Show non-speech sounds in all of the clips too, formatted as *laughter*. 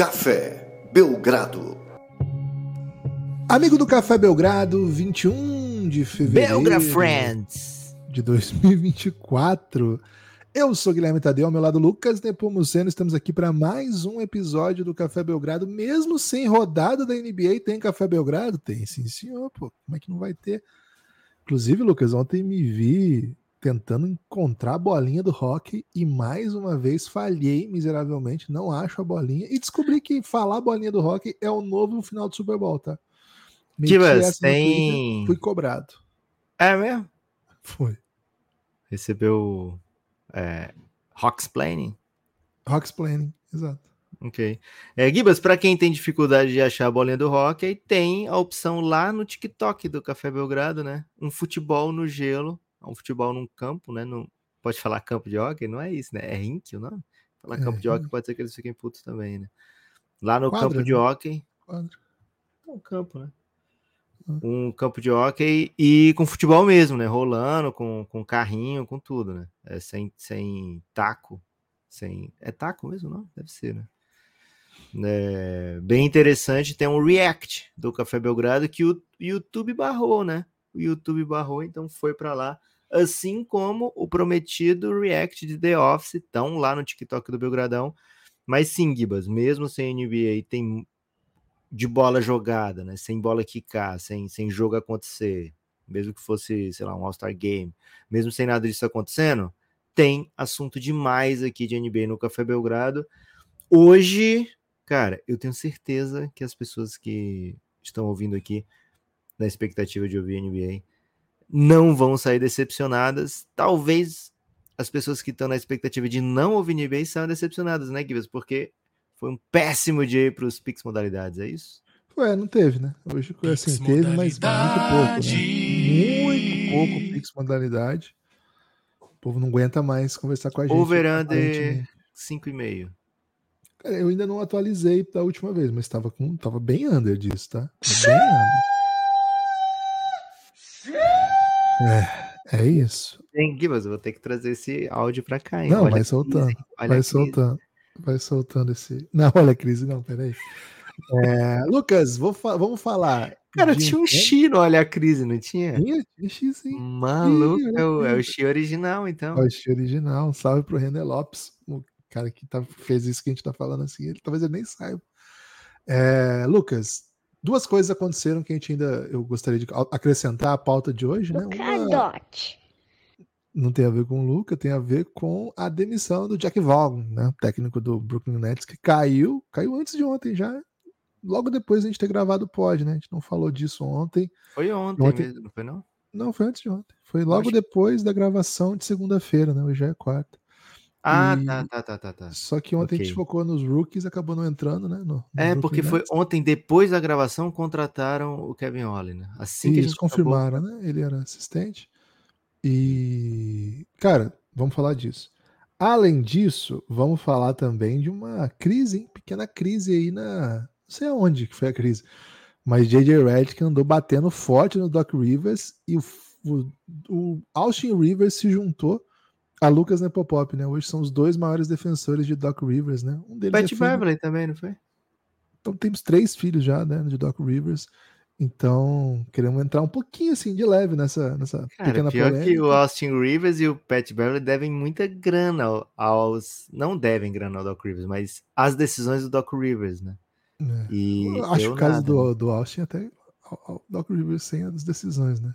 Café Belgrado. Amigo do Café Belgrado, 21 de fevereiro Belgra Friends. de 2024. Eu sou Guilherme Tadeu, ao meu lado Lucas Nepomuceno. Estamos aqui para mais um episódio do Café Belgrado. Mesmo sem rodada da NBA, tem Café Belgrado? Tem, sim, senhor. Pô, como é que não vai ter? Inclusive, Lucas, ontem me vi tentando encontrar a bolinha do rock e mais uma vez falhei miseravelmente, não acho a bolinha e descobri que falar a bolinha do rock é o novo final do Super Bowl, tá? Essa no tem- fui cobrado. É mesmo? Foi. Recebeu é, Rocksplaining. Rocksplaining, exato. Ok. É, Gibas, para quem tem dificuldade de achar a bolinha do hockey, tem a opção lá no TikTok do Café Belgrado, né? Um futebol no gelo, um futebol num campo, né? Não, pode falar campo de hockey? Não é isso, né? É rink o nome? Falar É, campo de hockey pode ser que eles fiquem putos também, né? Lá no Quadra, campo de né? hockey, Quadro. um campo, né? Um campo de hockey e com futebol mesmo, né? Rolando, com, com carrinho, com tudo, né? É, sem, sem taco. Sem... É taco mesmo, não? Deve ser, né? É, bem interessante. Tem um react do Café Belgrado que o YouTube barrou, né? O YouTube barrou, então foi para lá. Assim como o prometido react de The Office, estão lá no TikTok do Belgradão. Mas sim, Gibas, mesmo sem NBA, tem de bola jogada, né? Sem bola quicar, sem, sem jogo acontecer, mesmo que fosse, sei lá, um All-Star Game, mesmo sem nada disso acontecendo, tem assunto demais aqui de NBA no Café Belgrado. Hoje, cara, eu tenho certeza que as pessoas que estão ouvindo aqui na expectativa de ouvir NBA não vão sair decepcionadas. Talvez as pessoas que estão na expectativa de não ouvir NBA saiam decepcionadas, né, Gibbs? Porque foi um péssimo dia para os Pix modalidades, é isso? Ué, não teve, né? Hoje assim, teve, mas muito pouco, né? Muito pouco Pix modalidade. O povo não aguenta mais conversar com a gente. Over under aparentemente. 5,5. Cara, eu ainda não atualizei da última vez, mas estava com, tava bem under disso, tá? Tava bem under. É, é isso. Hein, Gibbs, eu vou ter que trazer esse áudio para cá, hein? Não, Olha vai soltando. vai soltando. Vai soltando esse. *laughs* Não, olha a crise, não, peraí. É, Lucas, vou fa- vamos falar. Cara, de tinha um. X no Olha a Crise, não tinha? Tinha, tinha X, sim. Maluco, é o, é o original, então. Ó, X original. Salve pro René Lopes, o cara que tá, fez isso que a gente tá falando assim. Ele, talvez ele nem saiba. É, Lucas, duas coisas aconteceram que a gente ainda eu gostaria de acrescentar à pauta de hoje, né? Uma Cadote. não tem a ver com o Luca, tem a ver com a demissão do Jack Vaughan, né? Técnico do Brooklyn Nets, que caiu, caiu antes de ontem já. Logo depois de a gente ter gravado o pod, né? A gente não falou disso ontem. Foi ontem, Ontem- mesmo, não foi não? Não, foi antes de ontem. Foi logo acho- depois da gravação de segunda-feira, né? Hoje é quarta. Ah, E- tá, tá, tá, tá, tá. Só que ontem a Ok. gente focou nos rookies, acabou não entrando, né? no- no É, porque foi Nets. ontem, depois da gravação, contrataram o Kevin Ollie, né? Assim que a Isso, gente acabou- confirmaram, né? Ele era assistente. E, cara, vamos falar disso. Além disso, vamos falar também de uma crise, hein? Pequena crise aí na. Não sei aonde que foi a crise. Mas J.J. Redick andou batendo forte no Doc Rivers e o, o, o Austin Rivers se juntou a Lucas Nepopop, né? Hoje são os dois maiores defensores de Doc Rivers, né? Um deles Pat defende- Beverly também, não foi? então temos três filhos já, né, de Doc Rivers. Então, queremos entrar um pouquinho assim de leve nessa, nessa Cara, pequena pior polêmica. que o Austin Rivers e o Pat Beverly devem muita grana ao- aos. Não devem grana ao Doc Rivers, mas as decisões do Doc Rivers, né? É. E acho o caso nada, do, né? do Austin até o Doc Rivers sem as decisões, né?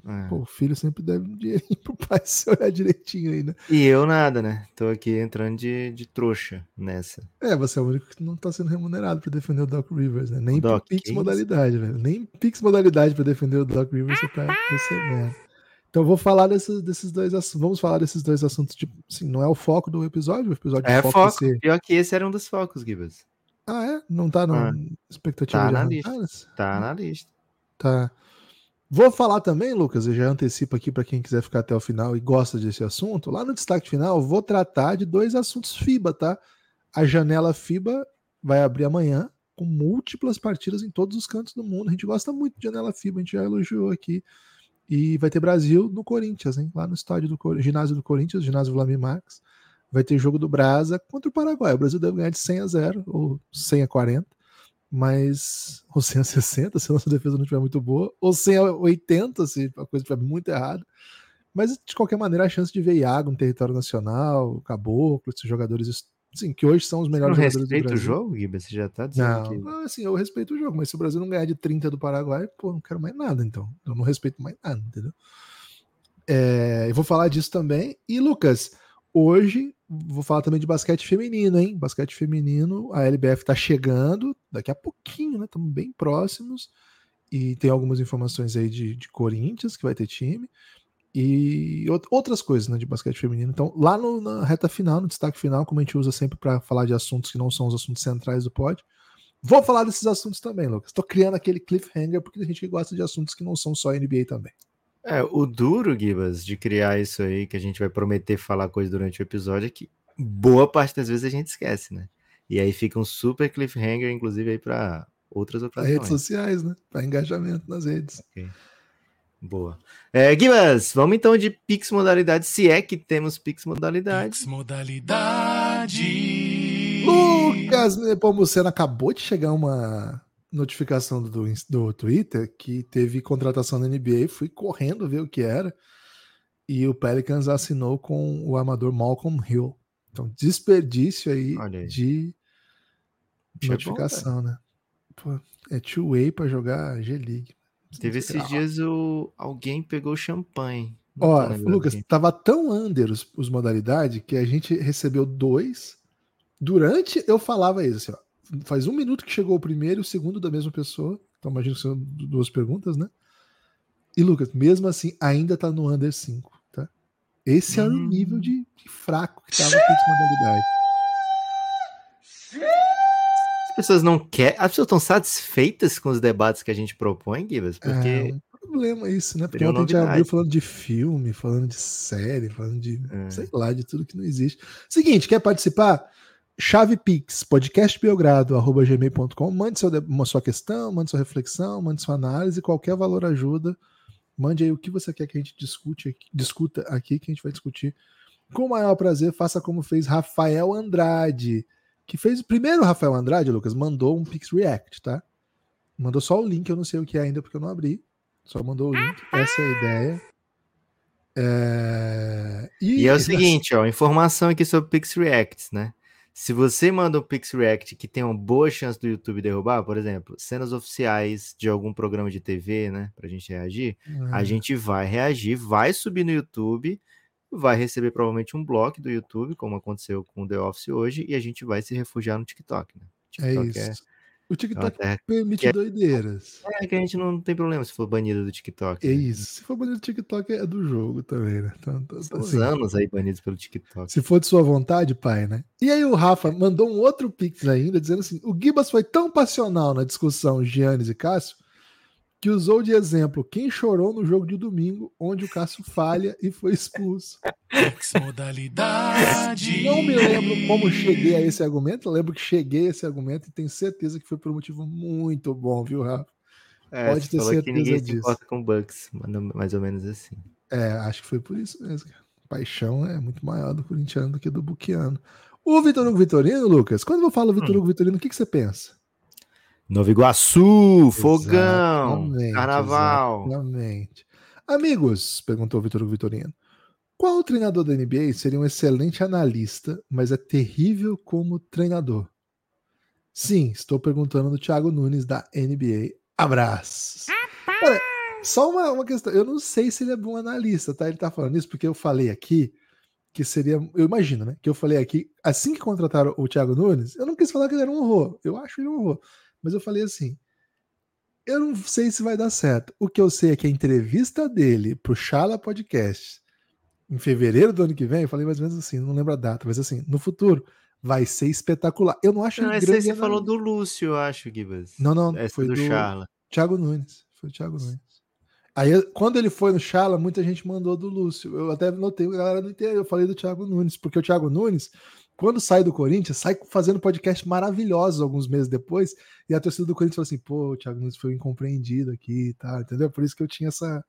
Porque É. pô, o filho sempre deve um dinheirinho *laughs* pro pai se olhar direitinho aí, né? E eu nada, né? Tô aqui entrando de, de trouxa nessa. É, você é o único que não tá sendo remunerado pra defender o Doc Rivers, né? Nem Doc, Pix modalidade, velho. Nem Pix modalidade pra defender o Doc Rivers você tá recebendo. Então vou falar desses, desses dois assuntos. Vamos falar desses dois assuntos. Tipo, assim, não é o foco do episódio, o episódio É foco, foco. ser- Pior que esse era um dos focos, Gibas. Ah, é? Não tá na Ah, expectativa tá de na arrancadas? Tá na lista. Tá. Vou falar também, Lucas, eu já antecipo aqui para quem quiser ficar até o final e gosta desse assunto. Lá no destaque final, vou tratar de dois assuntos FIBA, tá? A janela FIBA vai abrir amanhã com múltiplas partidas em todos os cantos do mundo. A gente gosta muito de janela FIBA, a gente já elogiou aqui. E vai ter Brasil no Corinthians, hein? Lá no estádio do ginásio do Corinthians, ginásio Vladimir Marques. vai ter jogo do Brasa contra o Paraguai. O Brasil deve ganhar de 100 a 0 ou 100 a 40, mas ou 100 a 60 se a nossa defesa não estiver muito boa, ou 100 a 80 se a coisa estiver muito errada. Mas de qualquer maneira, a chance de ver Iago no território nacional, Caboclo, esses jogadores sim, que hoje são os melhores não jogadores do Brasil. o jogo, Giba? Você já tá dizendo não, que... assim, eu respeito o jogo, mas se o Brasil não ganhar de 30 do Paraguai, pô, não quero mais nada, então. Eu não respeito mais nada, entendeu? É, eu vou falar disso também. E, Lucas, hoje vou falar também de basquete feminino, hein? Basquete feminino, a LBF tá chegando daqui a pouquinho, né? Estamos bem próximos. E tem algumas informações aí de, de Corinthians, que vai ter time e outras coisas né, de basquete feminino. Então, lá no, na reta final, no destaque final, como a gente usa sempre para falar de assuntos que não são os assuntos centrais do pod, vou falar desses assuntos também, Lucas. Estou criando aquele cliffhanger porque a gente gosta de assuntos que não são só NBA também. É, o duro, Gibas, de criar isso aí, que a gente vai prometer falar coisa durante o episódio, é que boa parte das vezes a gente esquece, né? E aí fica um super cliffhanger, inclusive, aí para outras ocasiões. redes sociais, né? Para engajamento nas redes. Okay. Boa. É, Guibas, vamos então de Pix modalidade, se é que temos Pix modalidade. Pix modalidade. Lucas Nepomuceno, acabou de chegar uma notificação do, do Twitter que teve contratação da NBA, fui correndo ver o que era. E o Pelicans assinou com o amador Malcolm Hill. Então, desperdício aí, aí. de Isso notificação, é bom, né? Pô, é two-way para jogar G-League. Teve esses dias o alguém pegou champanhe. Ó, Lucas, aqui. tava tão under os, os modalidades que a gente recebeu dois. Durante eu falava isso, assim, ó, faz um minuto que chegou o primeiro e o segundo da mesma pessoa. Então imagino que são duas perguntas, né? E Lucas, mesmo assim, ainda tá no under 5, tá? Esse hum. é o nível de, de fraco que tava a modalidade pessoas não querem. As pessoas estão satisfeitas com os debates que a gente propõe, Gibas? Porque. É um problema isso, né? Porque ontem a gente abriu falando de filme, falando de série, falando de. É. sei lá, de tudo que não existe. Seguinte, quer participar? Chave Pix, podcastbelgrado.gmail.com. Mande seu, uma sua questão, mande sua reflexão, mande sua análise, qualquer valor ajuda. Mande aí o que você quer que a gente discute, discuta aqui, que a gente vai discutir com o maior prazer. Faça como fez Rafael Andrade que fez o primeiro Rafael Andrade, Lucas, mandou um Pix React, tá? Mandou só o link, eu não sei o que é ainda porque eu não abri. Só mandou o link, essa é a ideia. É... E, e, é o seguinte, ó, informação aqui sobre Pix Reacts, né? Se você manda um Pix React que tem uma boa chance do YouTube derrubar, por exemplo, cenas oficiais de algum programa de TV, né, pra gente reagir, a gente vai reagir, vai subir no YouTube vai receber provavelmente um bloco do YouTube, como aconteceu com o The Office hoje, e a gente vai se refugiar no TikTok, né? É TikTok é isso. É... O TikTok é permite é... doideiras. É que a gente não tem problema se for banido do TikTok. É né? isso. Se for banido do TikTok, é do jogo também, né? Então, então, São assim, anos aí banidos pelo TikTok. Se for de sua vontade, pai, né? E aí o Rafa mandou um outro pix ainda, dizendo assim, o Gibas foi tão passional na discussão Giannis e Cássio, que usou de exemplo quem chorou no jogo de domingo, onde o Cássio falha e foi expulso. Modalidade. Não me lembro como cheguei a esse argumento, lembro que cheguei a esse argumento e tenho certeza que foi por um motivo muito bom, viu, Rafa? É, Pode ter certeza que ninguém disso. se importa com Bucks, mais ou menos assim. É, acho que foi por isso mesmo. Paixão é muito maior do corintiano do que do buquiano. O Vitor Hugo Vitorino, Lucas, quando eu falo Vitor hum. Hugo Vitorino, o que, que você pensa? Nova Iguaçu, fogão, carnaval. Exatamente. Amigos, perguntou o Vitor Vitorino, qual treinador da NBA seria um excelente analista, mas é terrível como treinador? Sim, estou perguntando do Thiago Nunes da NBA. Abraços. Olha, só uma, uma questão. Eu não sei se ele é bom analista, tá? Ele tá falando isso porque eu falei aqui que seria. Eu imagino, né? Que eu falei aqui, assim que contrataram o Thiago Nunes, eu não quis falar que ele era um horror. Eu acho ele um horror. Mas eu falei assim: eu não sei se vai dar certo. O que eu sei é que a entrevista dele pro Chala Podcast em fevereiro do ano que vem, eu falei mais ou menos assim, não lembro a data, mas assim, no futuro vai ser espetacular. Eu não acho não, ele grande. Você falou do Lúcio, eu acho, Gibas. Não, não, Essa foi do, do Charla. Thiago Nunes. Foi o Thiago Nunes. Aí, quando ele foi no Chala, muita gente mandou do Lúcio. Eu até notei, a galera não entendeu. Eu falei do Thiago Nunes, porque o Thiago Nunes, quando sai do Corinthians, sai fazendo podcast maravilhosos alguns meses depois, e a torcida do Corinthians falou assim: pô, o Thiago Nunes foi incompreendido aqui, tá? Entendeu? Por isso que eu tinha essa,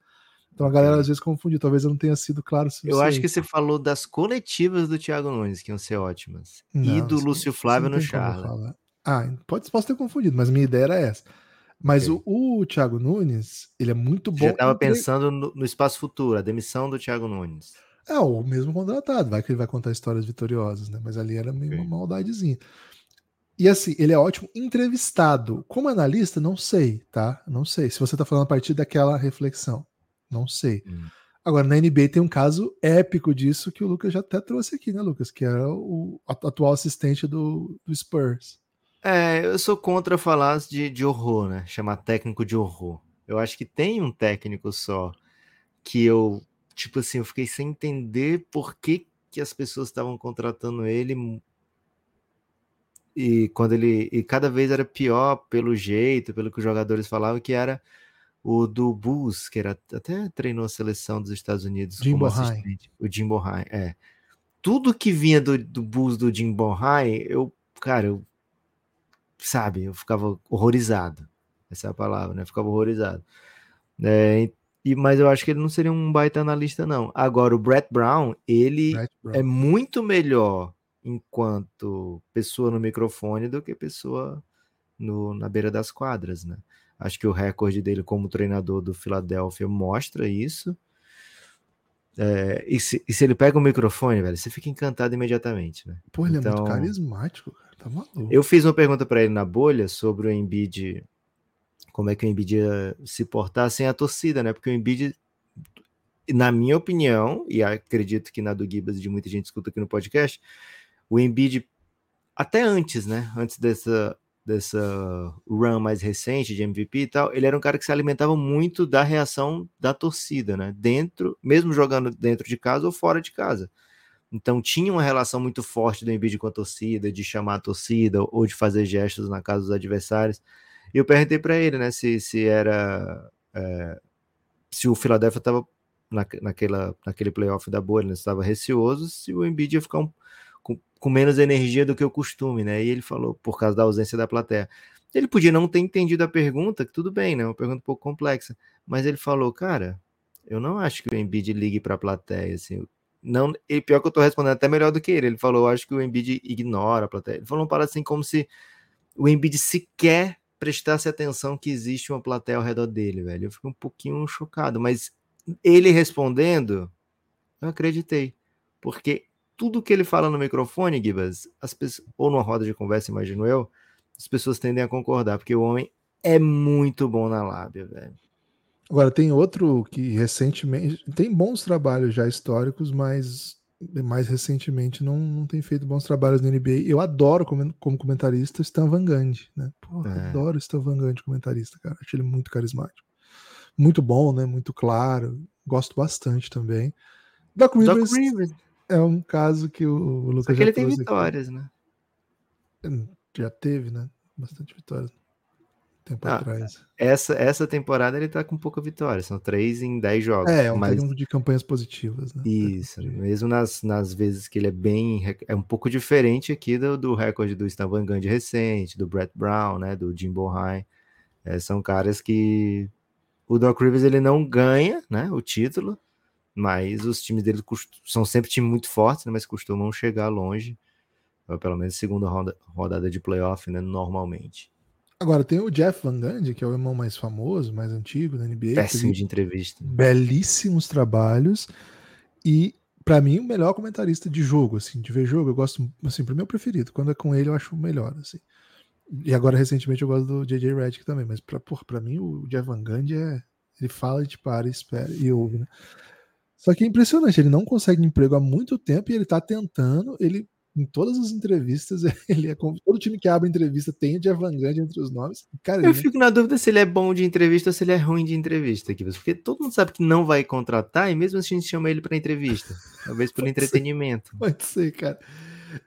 Então a galera às vezes confundiu, talvez eu não tenha sido claro. Eu acho que você falou das coletivas do Thiago Nunes, que iam ser ótimas. Não, e do Lúcio Flávio no Charla. Ah, pode, posso ter confundido, mas minha ideia era essa. Mas okay. o, o Thiago Nunes, ele é muito bom. Já estava entre... pensando no, no, espaço futuro, a demissão do Thiago Nunes. É, o mesmo contratado, vai que ele vai contar histórias vitoriosas, né? Mas ali era meio uma maldadezinha. E assim, ele é ótimo entrevistado. Como analista, não sei, tá? Não sei. Se você tá falando a partir daquela reflexão. Não sei. Hum. Agora, na NBA tem um caso épico disso que o Lucas já até trouxe aqui, né, Lucas? Que era o atual assistente do, do Spurs. É, eu sou contra falar de, de horror, né? Chamar técnico de horror. Eu acho que tem um técnico só que eu, tipo assim, eu fiquei sem entender por que, que as pessoas estavam contratando ele e quando ele e cada vez era pior pelo jeito, pelo que os jogadores falavam que era o do Bulls, que era até treinou a seleção dos Estados Unidos Jim como Bohai. assistente, o Jim Bohai, é. Tudo que vinha do, do Bulls do Jim Bohai, eu, cara, eu sabe, eu ficava horrorizado. Essa é a palavra, né? Eu ficava horrorizado. É, e, mas eu acho que ele não seria um baita analista, não. Agora, o Brett Brown, ele Brett Brown. é muito melhor enquanto pessoa no microfone do que pessoa no, na beira das quadras, né? Acho que o recorde dele como treinador do Philadelphia mostra isso. É, e, se, e, se, ele pega o microfone, velho, você fica encantado imediatamente, né? Pô, ele então, é muito então carismático, cara. Tá maluco. Eu fiz uma pergunta para ele na bolha sobre o Embiid, como é que o Embiid ia se portar sem a torcida, né? Porque o Embiid, na minha opinião, e acredito que na do Gibas de muita gente escuta aqui no podcast, o Embiid, até antes, né? Antes dessa, dessa run mais recente de MVP e tal, ele era um cara que se alimentava muito da reação da torcida, né? Dentro, mesmo jogando dentro de casa ou fora de casa. Então tinha uma relação muito forte do Embiid com a torcida, de chamar a torcida ou de fazer gestos na casa dos adversários. E eu perguntei para ele, né, se, se era é, se o Philadelphia estava na, naquela, naquele playoff da bolha, né, estava receoso, se o Embiid ia ficar um, com, com, menos energia do que o costume, né? E ele falou por causa da ausência da plateia. Ele podia não ter entendido a pergunta, que tudo bem, né? Uma pergunta um pouco complexa, mas ele falou, cara, eu não acho que o Embiid ligue para a plateia, assim. Não, e pior que eu tô respondendo até melhor do que ele. Ele falou, acho que o Embiid ignora a plateia. Ele falou uma parada assim como se o Embiid sequer prestasse atenção que existe uma plateia ao redor dele, velho. Eu fiquei um pouquinho chocado, mas ele respondendo, eu acreditei. Porque tudo que ele fala no microfone, Gibas, as pessoas, ou numa roda de conversa, imagino eu, as pessoas tendem a concordar, porque o homem é muito bom na lábia, velho. Agora, tem outro que recentemente. Tem bons trabalhos já históricos, mas mais recentemente não, não tem feito bons trabalhos na NBA. Eu adoro como, como comentarista Stan Van Gundy, né? Porra, é. adoro Stan Van Gundy comentarista, cara. Acho ele muito carismático. Muito bom, né? Muito claro. Gosto bastante também. Doc Rivers, Doc Rivers. é um caso que o Lucas Só que ele tem vitórias, aqui. né? Já teve, né? Bastante vitórias tempo ah, atrás. Essa, essa temporada ele tá com pouca vitória, são três em dez jogos. É, é um mas... de campanhas positivas, né? Isso, mesmo nas, nas vezes que ele é bem. É um pouco diferente aqui do, do recorde do Stan Van Gundy recente, do Brett Brown, né? Do Jim Bohai. É, são caras que. O Doc Rivers ele não ganha né, o título, mas os times dele cost... são sempre times muito fortes, né, mas costumam chegar longe, pelo menos segunda roda, rodada de playoff, né, normalmente. Agora tem o Jeff Van Gundy, que é o irmão mais famoso, mais antigo da NBA. Péssimo de entrevista. Belíssimos trabalhos. E, para mim, o melhor comentarista de jogo, assim, de ver jogo, eu gosto, assim, pro meu preferido. Quando é com ele, eu acho o melhor, assim. E agora, recentemente, eu gosto do J.J. Redick também, mas pra, porra, pra mim, o Jeff Van Gundy é. Ele fala, a gente para, espera e ouve, né? Só que é impressionante, ele não consegue emprego há muito tempo e ele tá tentando, ele em todas as entrevistas, *laughs* ele é todo time que abre entrevista tem o Jeff Van Gundy entre os nomes. Cara, eu fico na dúvida se ele é bom de entrevista ou se ele é ruim de entrevista, aqui, porque todo mundo sabe que não vai contratar e mesmo assim a gente chama ele para entrevista, talvez pelo *laughs* entretenimento. Ser. Pode ser, cara.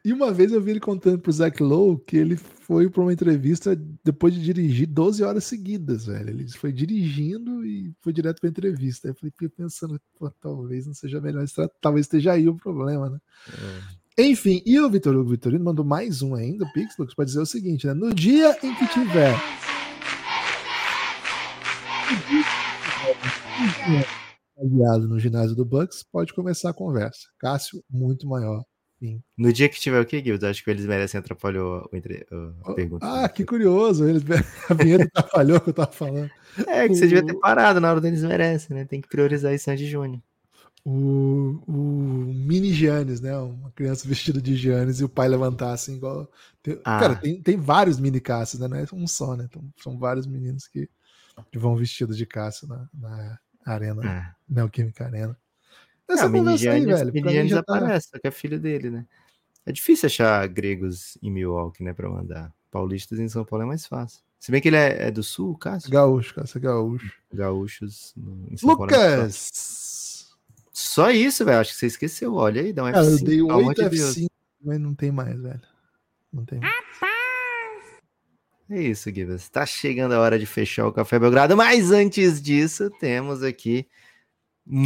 E uma vez eu vi ele contando pro Zach Lowe que ele foi para uma entrevista depois de dirigir 12 horas seguidas, velho. Ele foi dirigindo e foi direto para entrevista. Aí eu fiquei pensando, talvez não seja melhor, talvez esteja aí o problema, né? É. Enfim, e o Vitor Hugo Vitorino mandou mais um ainda, o Pix, Lucas, para dizer o seguinte, né? No dia em que tiver aliado no ginásio do Bucks, pode começar a conversa. Cássio, muito maior. Sim. No dia que tiver o que, Guilherme? Acho que eles merecem atrapalhou o entre... a pergunta. Ah, que curioso. Eles... *laughs* A vinheta atrapalhou o que eu tava falando. É, que você devia ter parado na hora deles merecem, né? Tem que priorizar isso de Júnior. O, o mini Giannis, né? Uma criança *laughs* vestida de Giannis e o pai levantar assim, igual. Tem, ah. Cara, tem, tem vários mini caças, né? Não é um só, né? Então, são vários meninos que, que vão vestidos de caça na, na arena, é. Neoquímica Arena. Essa não, conversa aí, velho. Mini tá... aparece, que é filho dele, né? É difícil achar gregos em Milwaukee, né, pra mandar. Paulistas em São Paulo é mais fácil. Se bem que ele é, é do sul, Cássio? Gaúcho, Cássio, é gaúcho. Gaúchos em São Lucas! Só isso, velho. Acho que você esqueceu. Olha aí, dá um F5. Cara, eu dei 8 F5, mas não tem mais, velho. Não tem mais. É isso, Gibas. Está chegando a hora de fechar o Café Belgrado, mas antes disso, temos aqui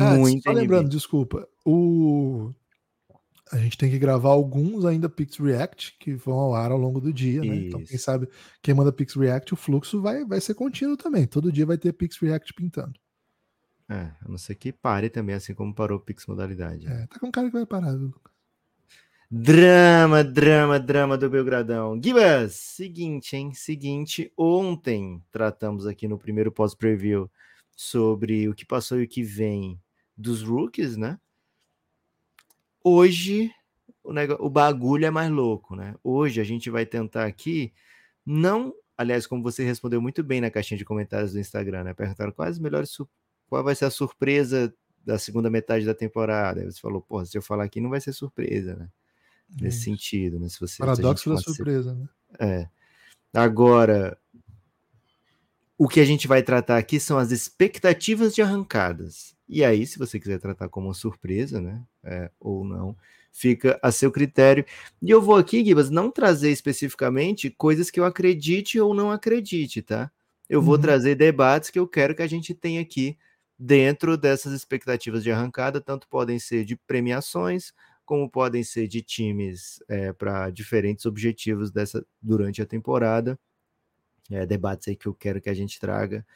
ah, muito. Só lembrando, desculpa. O... A gente tem que gravar alguns ainda Pix React que vão ao ar ao longo do dia, né? Então, quem sabe, quem manda Pix React, o fluxo vai, vai ser contínuo também. Todo dia vai ter Pix React pintando. É, a não ser que pare também, assim como parou o Pix Modalidade. É, tá com cara que vai parar, viu? Drama, drama, drama do Belgradão. Gibas, seguinte, hein? Seguinte, ontem tratamos aqui no primeiro pós-preview sobre o que passou e o que vem dos rookies, né? Hoje o, negócio, o bagulho é mais louco, né? Hoje a gente vai tentar aqui, não, aliás, como você respondeu muito bem na caixinha de comentários do Instagram, né? Perguntaram quais as melhores qual vai ser a surpresa da segunda metade da temporada. Aí você falou, porra, se eu falar aqui não vai ser surpresa, né? Nesse Isso. sentido, né? Se você, Paradoxo da surpresa, ser... né? É. Agora, o que a gente vai tratar aqui são as expectativas de arrancadas. E aí, se você quiser tratar como uma surpresa, né? É, ou não, fica a seu critério. E eu vou aqui, Gibas, não trazer especificamente coisas que eu acredite ou não acredite, tá? Eu vou uhum. trazer debates que eu quero que a gente tenha aqui dentro dessas expectativas de arrancada, tanto podem ser de premiações, como podem ser de times é, para diferentes objetivos dessa durante a temporada. É, debates aí que eu quero que a gente traga.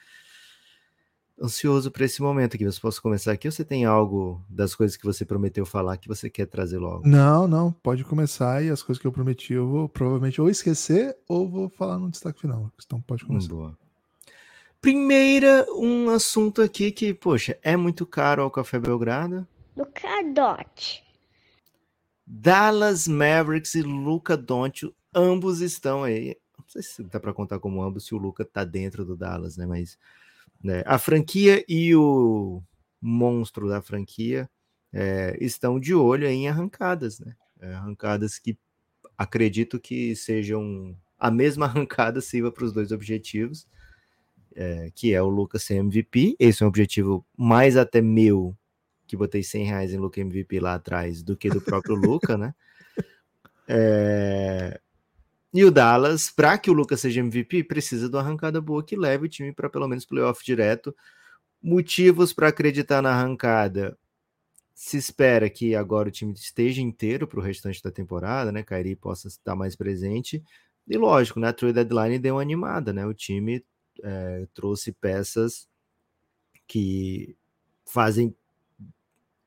Ansioso para esse momento aqui. Você posso começar aqui ou você tem algo das coisas que você prometeu falar que você quer trazer logo? Não, não, pode começar e as coisas que eu prometi eu vou provavelmente ou esquecer ou vou falar no destaque final. Então pode começar. Boa. Primeira, um assunto aqui que, poxa, é muito caro ao Café Belgrado. Luca Doncic. Dallas Mavericks e Luca Doncic, ambos estão aí. Não sei se dá para contar como ambos, se o Luca tá dentro do Dallas, né? Mas né, a franquia e o monstro da franquia é, estão de olho em arrancadas, né? É, arrancadas que acredito que sejam a mesma arrancada sirva para os dois objetivos é, que é o Lucas ser MVP. Esse é um objetivo mais até meu, que botei 100 reais em Lucas MVP lá atrás, do que do próprio *laughs* Luca, né? É... E o Dallas, para que o Lucas seja MVP, precisa de uma arrancada boa que leve o time para pelo menos playoff direto. Motivos para acreditar na arrancada. Se espera que agora o time esteja inteiro para o restante da temporada, né? Kairi possa estar mais presente. E lógico, né? A trade deadline deu uma animada, né? O time é, trouxe peças que fazem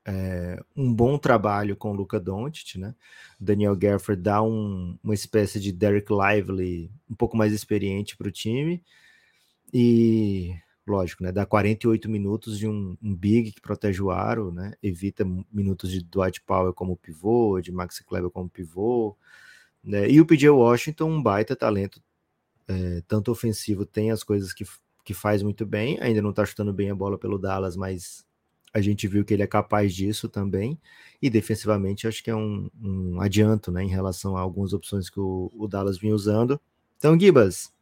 é, um bom trabalho com o Luca Doncic, né? Daniel Gafford dá um, uma espécie de Derek Lively um pouco mais experiente para o time e lógico, né? Dá 48 minutos de um, um, big que protege o aro, né? Evita minutos de Dwight Powell como pivô, de Max Kleber como pivô, né? E o PJ Washington, um baita talento é, tanto ofensivo, tem as coisas que, que faz muito bem, ainda não está chutando bem a bola pelo Dallas, mas a gente viu que ele é capaz disso também, e defensivamente acho que é um, um adianto, né, em relação a algumas opções que o, o Dallas vinha usando. Então, Gibas,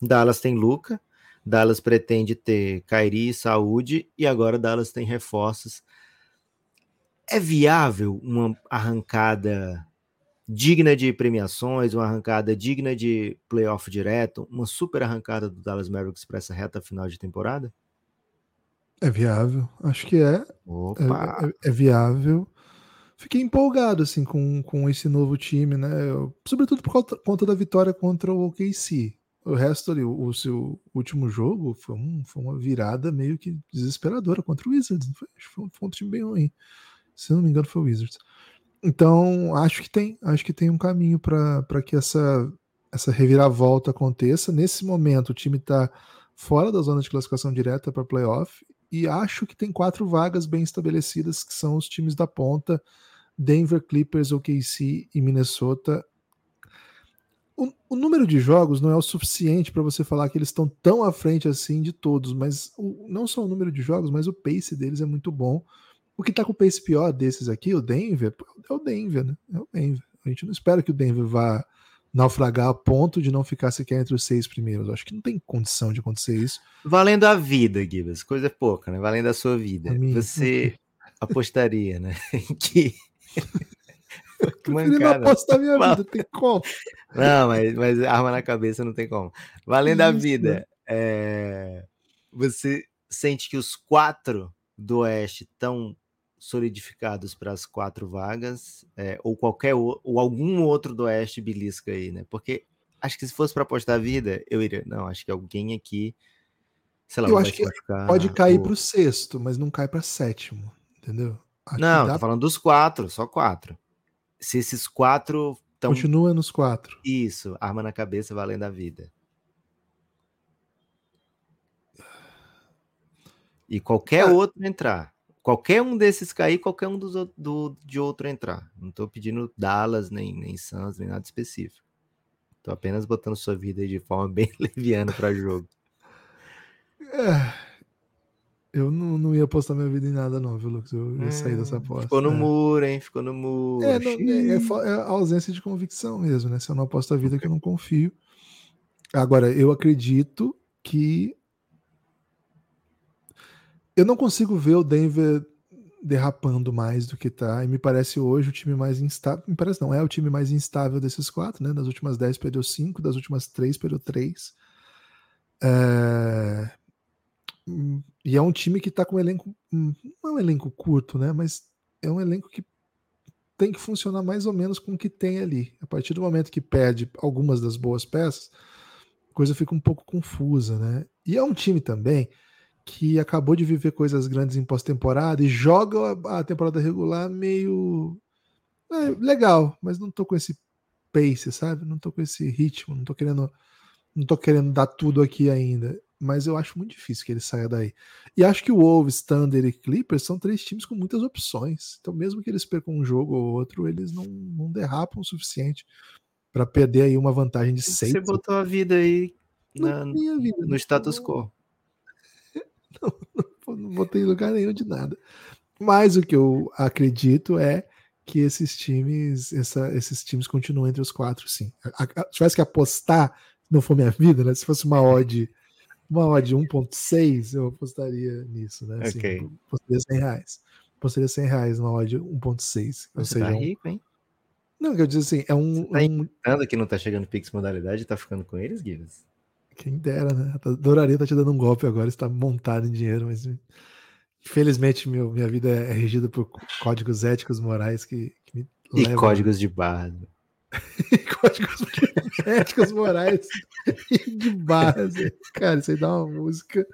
Dallas tem Luca, Dallas pretende ter Kairi saúde, e agora Dallas tem reforços. É viável uma arrancada digna de premiações, uma arrancada digna de playoff direto, uma super arrancada do Dallas Mavericks para essa reta final de temporada? É viável, acho que é. É, é, é, viável. Fiquei empolgado assim com, com esse novo time, né? Eu, sobretudo por conta, conta, da vitória contra o OKC. O resto ali, o, o seu último jogo foi, um, foi, uma virada meio que desesperadora contra o Wizards. Foi, foi, foi um time bem ruim. Se não me engano, foi o Wizards. Então, acho que tem, acho que tem um caminho para que essa, essa reviravolta aconteça. Nesse momento, o time está fora da zona de classificação direta para playoff e acho que tem quatro vagas bem estabelecidas, que são os times da ponta: Denver, Clippers, OKC e Minnesota. O, o número de jogos não é o suficiente para você falar que eles estão tão à frente assim de todos, mas o, não só o número de jogos, mas o pace deles é muito bom. O que tá com o pace pior desses aqui, o Denver, é o Denver, né? É o Denver. A gente não espera que o Denver vá naufragar a ponto de não ficar sequer entre os seis primeiros. Acho que não tem condição de acontecer isso. Valendo a vida, Gibbs, coisa pouca, né? Valendo a sua vida. A Você *laughs* apostaria, né? *laughs* que. que mancada. apostar minha vida, tem como. Não, mas, mas arma na cabeça não tem como. Valendo isso, a vida, né? é... você sente que os quatro do Oeste estão solidificados para as quatro vagas, é, ou qualquer ou algum outro do Oeste belisca aí, né? Porque acho que se fosse para apostar vida, eu iria. Não, acho que alguém aqui. Sei lá, eu acho que pode cair para o sexto, mas não cai para sétimo, entendeu? Acho não, dá... tô falando dos quatro, só quatro. Se esses quatro estão. Continua nos quatro. Isso, arma na cabeça valendo a vida. E qualquer ah. outro entrar. Qualquer um desses cair, qualquer um dos, do, de outro entrar. Não estou pedindo Dallas, nem, nem Suns, nem nada específico. Estou apenas botando sua vida aí de forma *laughs* bem leviana para jogo. É, eu não, não ia apostar minha vida em nada, não, viu, Lucas? Eu ia sair dessa hum, aposta. Ficou no é. muro, hein? Ficou no muro. É, não, é, é, é, a ausência de convicção mesmo, né? Se eu não aposto a vida que eu não confio. Agora, eu acredito que eu não consigo ver o Denver derrapando mais do que tá. E me parece hoje o time mais instável. Me parece não, é o time mais instável desses quatro, né? Das últimas 10 perdeu 5, das últimas 3 perdeu 3. É... E é um time que tá com um elenco. Não é um elenco curto, né? Mas é um elenco que tem que funcionar mais ou menos com o que tem ali. A partir do momento que perde algumas das boas peças, a coisa fica um pouco confusa, né? E é um time também que acabou de viver coisas grandes em pós-temporada e joga a, temporada regular meio é, legal, mas não tô com esse pace, sabe? Não tô com esse ritmo, não tô querendo não tô querendo dar tudo aqui ainda, mas eu acho muito difícil que ele saia daí. E acho que o Wolves, Thunder e Clippers são três times com muitas opções. Então, mesmo que eles percam um jogo ou outro, eles não, não derrapam o suficiente para perder aí uma vantagem de seis. Você botou a vida aí na, vida, no status quo. *laughs* não, não botei em lugar nenhum de nada. Mas o que eu acredito é que esses times, essa, esses times continuam entre os quatro, sim. A, a, se tivesse que apostar, não for minha vida, né? Se fosse uma odd, uma odd 1.6, eu apostaria nisso, né? Assim, okay. Apostaria 100 reais. Apostaria 100 reais numa odd 1.6. Ou seja, tá rico, hein? Não, que eu disse assim, é um. Você tá um... que não tá chegando Pix modalidade e tá ficando com eles, Guilherme? Quem dera, né? Adoraria estar te dando um golpe agora, está montado em dinheiro, mas infelizmente meu, minha vida é regida por códigos éticos morais que, que me e levam... códigos de barra. *laughs* códigos éticos morais e de barras. Cara, isso aí dá uma música.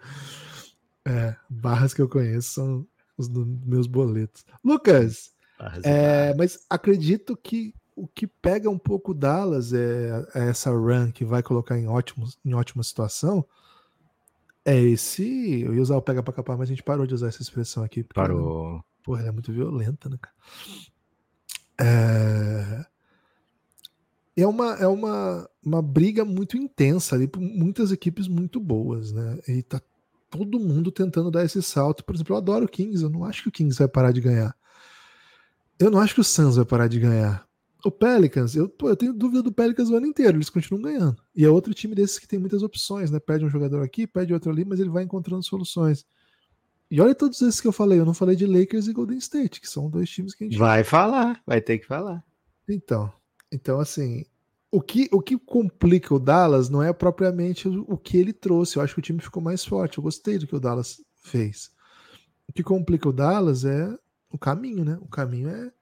É, barras que eu conheço são os meus boletos. Lucas, é, mas acredito que o que pega um pouco Dallas é, é, essa run que vai colocar em, ótimo, em ótima situação. É esse. Eu ia usar o pega pra capar, mas a gente parou de usar essa expressão aqui. Porque, Parou. Porra, ela é muito violenta, né, cara? É, é uma, é uma, uma briga muito intensa ali por muitas equipes muito boas, né? E tá todo mundo tentando dar esse salto. Por exemplo, eu adoro o Kings, eu não acho que o Kings vai parar de ganhar. Eu não acho que o Suns vai parar de ganhar. O Pelicans, eu, pô, eu tenho dúvida do Pelicans o ano inteiro, eles continuam ganhando. E é outro time desses que tem muitas opções, né? Perde um jogador aqui, perde outro ali, mas ele vai encontrando soluções. E olha todos esses que eu falei, eu não falei de Lakers e Golden State, que são dois times que a gente. Vai falar, vai ter que falar. Então, então assim, o que, o que complica o Dallas não é propriamente o, o que ele trouxe. Eu acho que o time ficou mais forte. Eu gostei do que o Dallas fez. O que complica o Dallas é o caminho, né? O caminho é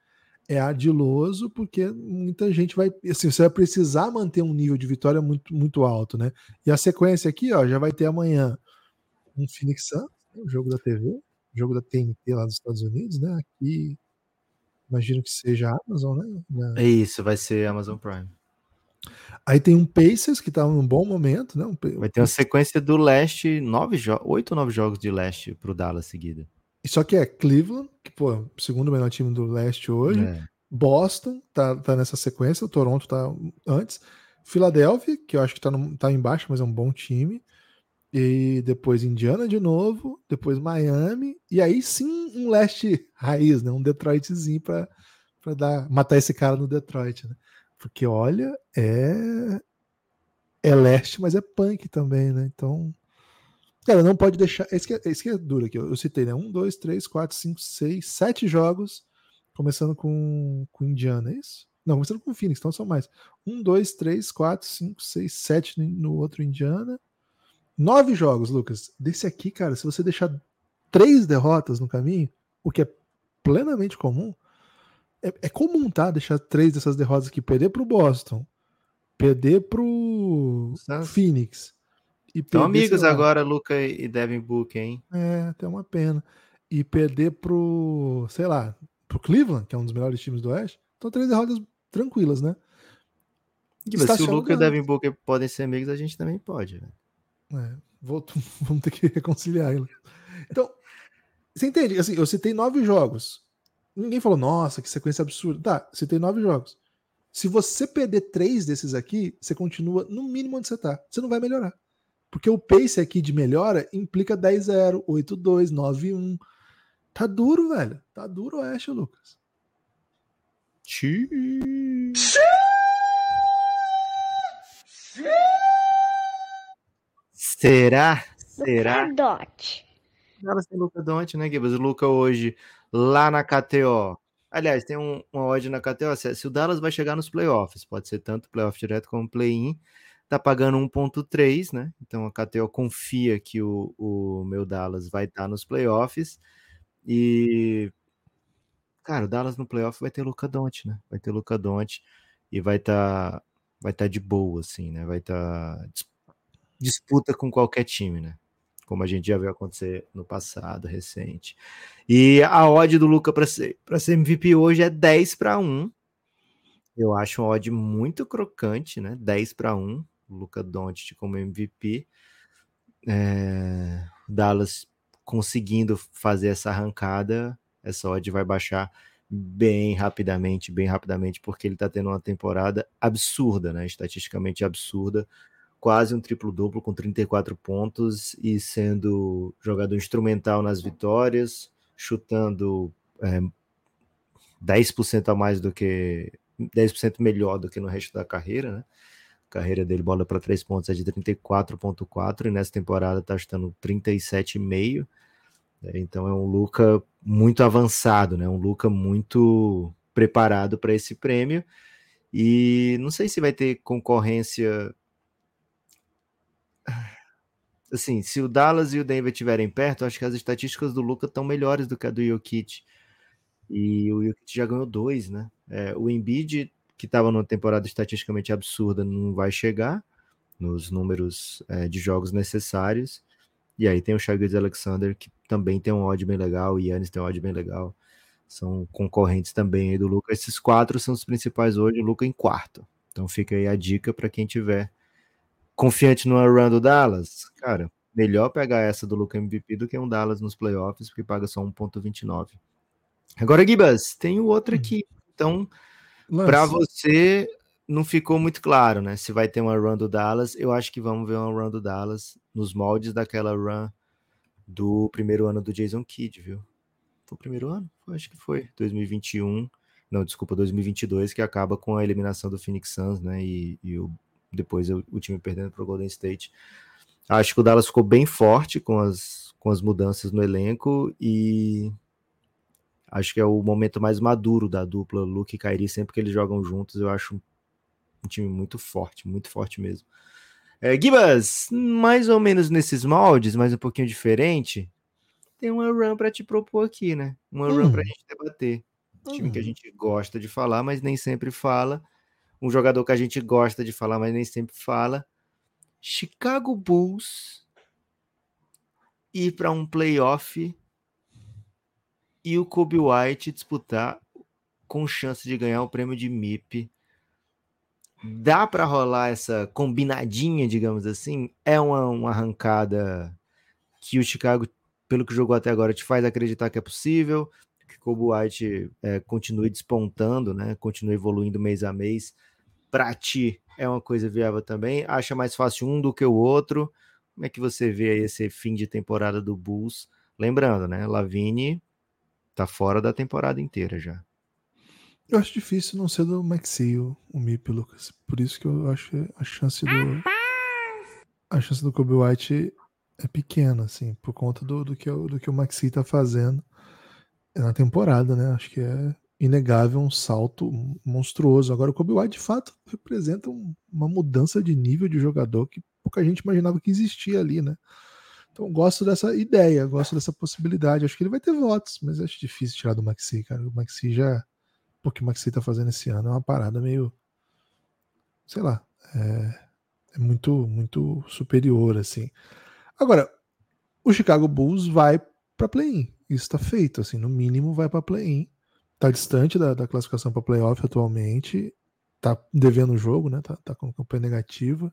é ardiloso porque muita gente vai, assim, você vai precisar manter um nível de vitória muito, muito alto, né? E a sequência aqui, ó, já vai ter amanhã um Phoenix Suns, né, o jogo da TV, jogo da TNT lá dos Estados Unidos, né? Aqui, imagino que seja a Amazon, né? Na... É isso, vai ser Amazon Prime. Aí tem um Pacers que tá num bom momento, né? Um... Vai ter uma sequência do leste, nove oito ou nove jogos de leste pro Dallas seguida. Só que é Cleveland, que, pô, segundo melhor time do leste hoje. É. Boston tá, tá nessa sequência, o Toronto tá antes. Filadélfia, que eu acho que tá, no, tá embaixo, mas é um bom time. E depois Indiana de novo, depois Miami, e aí sim um leste *laughs* raiz, né? Um Detroitzinho para dar matar esse cara no Detroit, né? Porque olha, é é leste, mas é punk também, né? Então Cara, não pode deixar. Esse que é, esse que é duro aqui. Eu citei, né? Um, dois, três, quatro, cinco, seis, sete jogos. Começando com, com Indiana, é isso? Não, começando com Phoenix, então são mais. Um, dois, três, quatro, cinco, seis, sete no outro Indiana. Nove jogos, Lucas. Desse aqui, cara, se você deixar três derrotas no caminho, o que é plenamente comum, é, é comum, tá? Deixar três dessas derrotas aqui. Perder pro Boston, perder pro Phoenix e São amigos agora, Luca e Devin Book, hein? É, até uma pena. E perder pro, sei lá, pro Cleveland, que é um dos melhores times do Oeste. Então, três derrotas tranquilas, né? Mas se o Luca e o Devin Booker podem ser amigos, a gente também pode, né? É, vou, *laughs* vamos ter que reconciliar ele. Então, você entende? Assim, eu citei nove jogos. Ninguém falou, nossa, que sequência absurda. Tá, citei nove jogos. Se você perder três desses aqui, você continua no mínimo onde você tá. Você não vai melhorar. Porque o pace aqui de melhora implica 10-0, 8-2, 9-1. Tá duro, velho. Tá duro o Oeste, Lucas. Xiii. Será? Será? Luca Dot. Ela tem Luca Dot, né, Gibas? O Luca hoje lá na KTO. Aliás, tem um, uma odd na KTO. Se, se o Dallas vai chegar nos playoffs, pode ser tanto playoff direto como play-in tá pagando 1.3, né? Então a KTO confia que o, o meu Dallas vai estar tá nos playoffs. E cara, o Dallas no playoff vai ter Luca Doncic, né? Vai ter Luca Doncic e vai estar tá, vai tá de boa assim, né? Vai estar tá disputa com qualquer time, né? Como a gente já viu acontecer no passado recente. E a odd do Luca para ser para ser MVP hoje é 10 para 1. Eu acho uma odd muito crocante, né? 10 para 1. Luca Doncic como MVP. É, Dallas conseguindo fazer essa arrancada, essa odd vai baixar bem rapidamente, bem rapidamente, porque ele está tendo uma temporada absurda, né? Estatisticamente absurda, quase um triplo-duplo com 34 pontos e sendo jogador instrumental nas vitórias, chutando é, 10% a mais do que 10% melhor do que no resto da carreira, né? Carreira dele, bola para três pontos é de 34,4 e nessa temporada está chutando 37,5. Né? Então é um Luca muito avançado, né? Um Luca muito preparado para esse prêmio. E não sei se vai ter concorrência. *sighs* Assim, se o Dallas e o Denver estiverem perto, acho que as estatísticas do Luca estão melhores do que a do Jokic. E o Jokic já ganhou dois, né? É, o Embiid que estava numa temporada estatisticamente absurda, não vai chegar nos números é, de jogos necessários. E aí tem o Shai Alexander, que também tem um odd bem legal, o Yannis tem um odd bem legal. São concorrentes também aí do Luca. Esses quatro são os principais hoje, o Luca em quarto. Então fica aí a dica para quem tiver confiante no run do Dallas. Cara, melhor pegar essa do Luca MVP do que um Dallas nos playoffs, porque paga só 1.29. Agora, Gibas, tem o outro hum. aqui. Então, para você, não ficou muito claro, né? Se vai ter uma run do Dallas. Eu acho que vamos ver uma run do Dallas nos moldes daquela run do primeiro ano do Jason Kidd, viu? Foi o primeiro ano? Foi, acho que foi. 2021. Não, desculpa, 2022, que acaba com a eliminação do Phoenix Suns, né? E, e o, depois o, o time perdendo para o Golden State. Acho que o Dallas ficou bem forte com as, com as mudanças no elenco e Acho que é o momento mais maduro da dupla Luke e Kairi, sempre que eles jogam juntos, eu acho um time muito forte, muito forte mesmo. É, Gibas, mais ou menos nesses moldes, mas um pouquinho diferente, tem uma run para te propor aqui, né? Uma hum. run para a gente debater. Time que a gente gosta de falar, mas nem sempre fala. Um jogador que a gente gosta de falar, mas nem sempre fala. Chicago Bulls ir para um playoff e o Kobe White disputar com chance de ganhar o prêmio de MIP. Dá para rolar essa combinadinha, digamos assim? É uma, uma arrancada que o Chicago, pelo que jogou até agora, te faz acreditar que é possível, que Kobe White é, continue despontando, né? Continue evoluindo mês a mês. Para ti é uma coisa viável também? Acha mais fácil um do que o outro? Como é que você vê esse fim de temporada do Bulls? Lembrando, né? Lavine tá fora da temporada inteira já. Eu acho difícil não ser do Maxi, o, MIP, Lucas. Por isso que eu acho que a chance do. A chance do Kobe White é pequena, assim, por conta do, do, que, do que o Maxi tá fazendo na temporada, né? Acho que é inegável um salto monstruoso. Agora, o Kobe White, de fato, representa um, uma mudança de nível de jogador que pouca gente imaginava que existia ali, né? Então, gosto dessa ideia, gosto dessa possibilidade. Acho que ele vai ter votos, mas acho difícil tirar do Maxi, cara. O Maxi já. O que o Maxi tá fazendo esse ano é uma parada meio. Sei lá. É, é muito, muito superior, assim. Agora, o Chicago Bulls vai para play-in. Isso está feito, assim, no mínimo vai para play-in. Tá distante da, da classificação para playoff atualmente. Tá devendo o jogo, né? Tá, tá com campanha negativa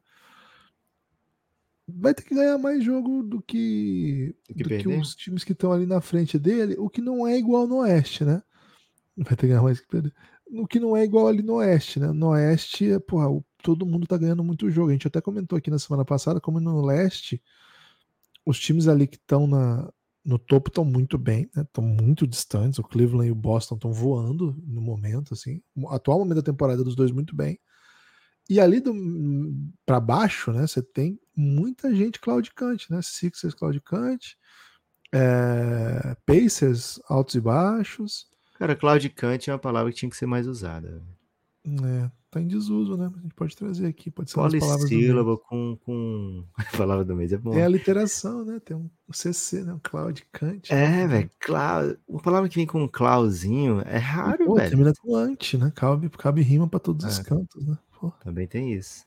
vai ter que ganhar mais jogo do que, que, do que os times que estão ali na frente dele, o que não é igual no Oeste, né? Vai ter que ganhar mais que perder. O que não é igual ali no Oeste, né? No Oeste, porra, todo mundo tá ganhando muito jogo. A gente até comentou aqui na semana passada como no Leste, os times ali que estão no topo estão muito bem, estão né? muito distantes. O Cleveland e o Boston estão voando no momento, assim. O atual momento da temporada dos dois muito bem. E ali para baixo, né, você tem muita gente claudicante, né? Sixers claudicante, é, Pacers altos e baixos. Cara, claudicante é uma palavra que tinha que ser mais usada. É, tá em desuso, né? A gente pode trazer aqui, pode ser Polissílaba com, com *laughs* a palavra do mês é bom. Tem a literação, né? Tem um CC, né? Um claudicante. É, velho, clau... uma palavra que vem com um clauzinho é raro, velho. Termina com ante, né? Cabe, cabe rima para todos é. os cantos, né? Pô. Também tem isso.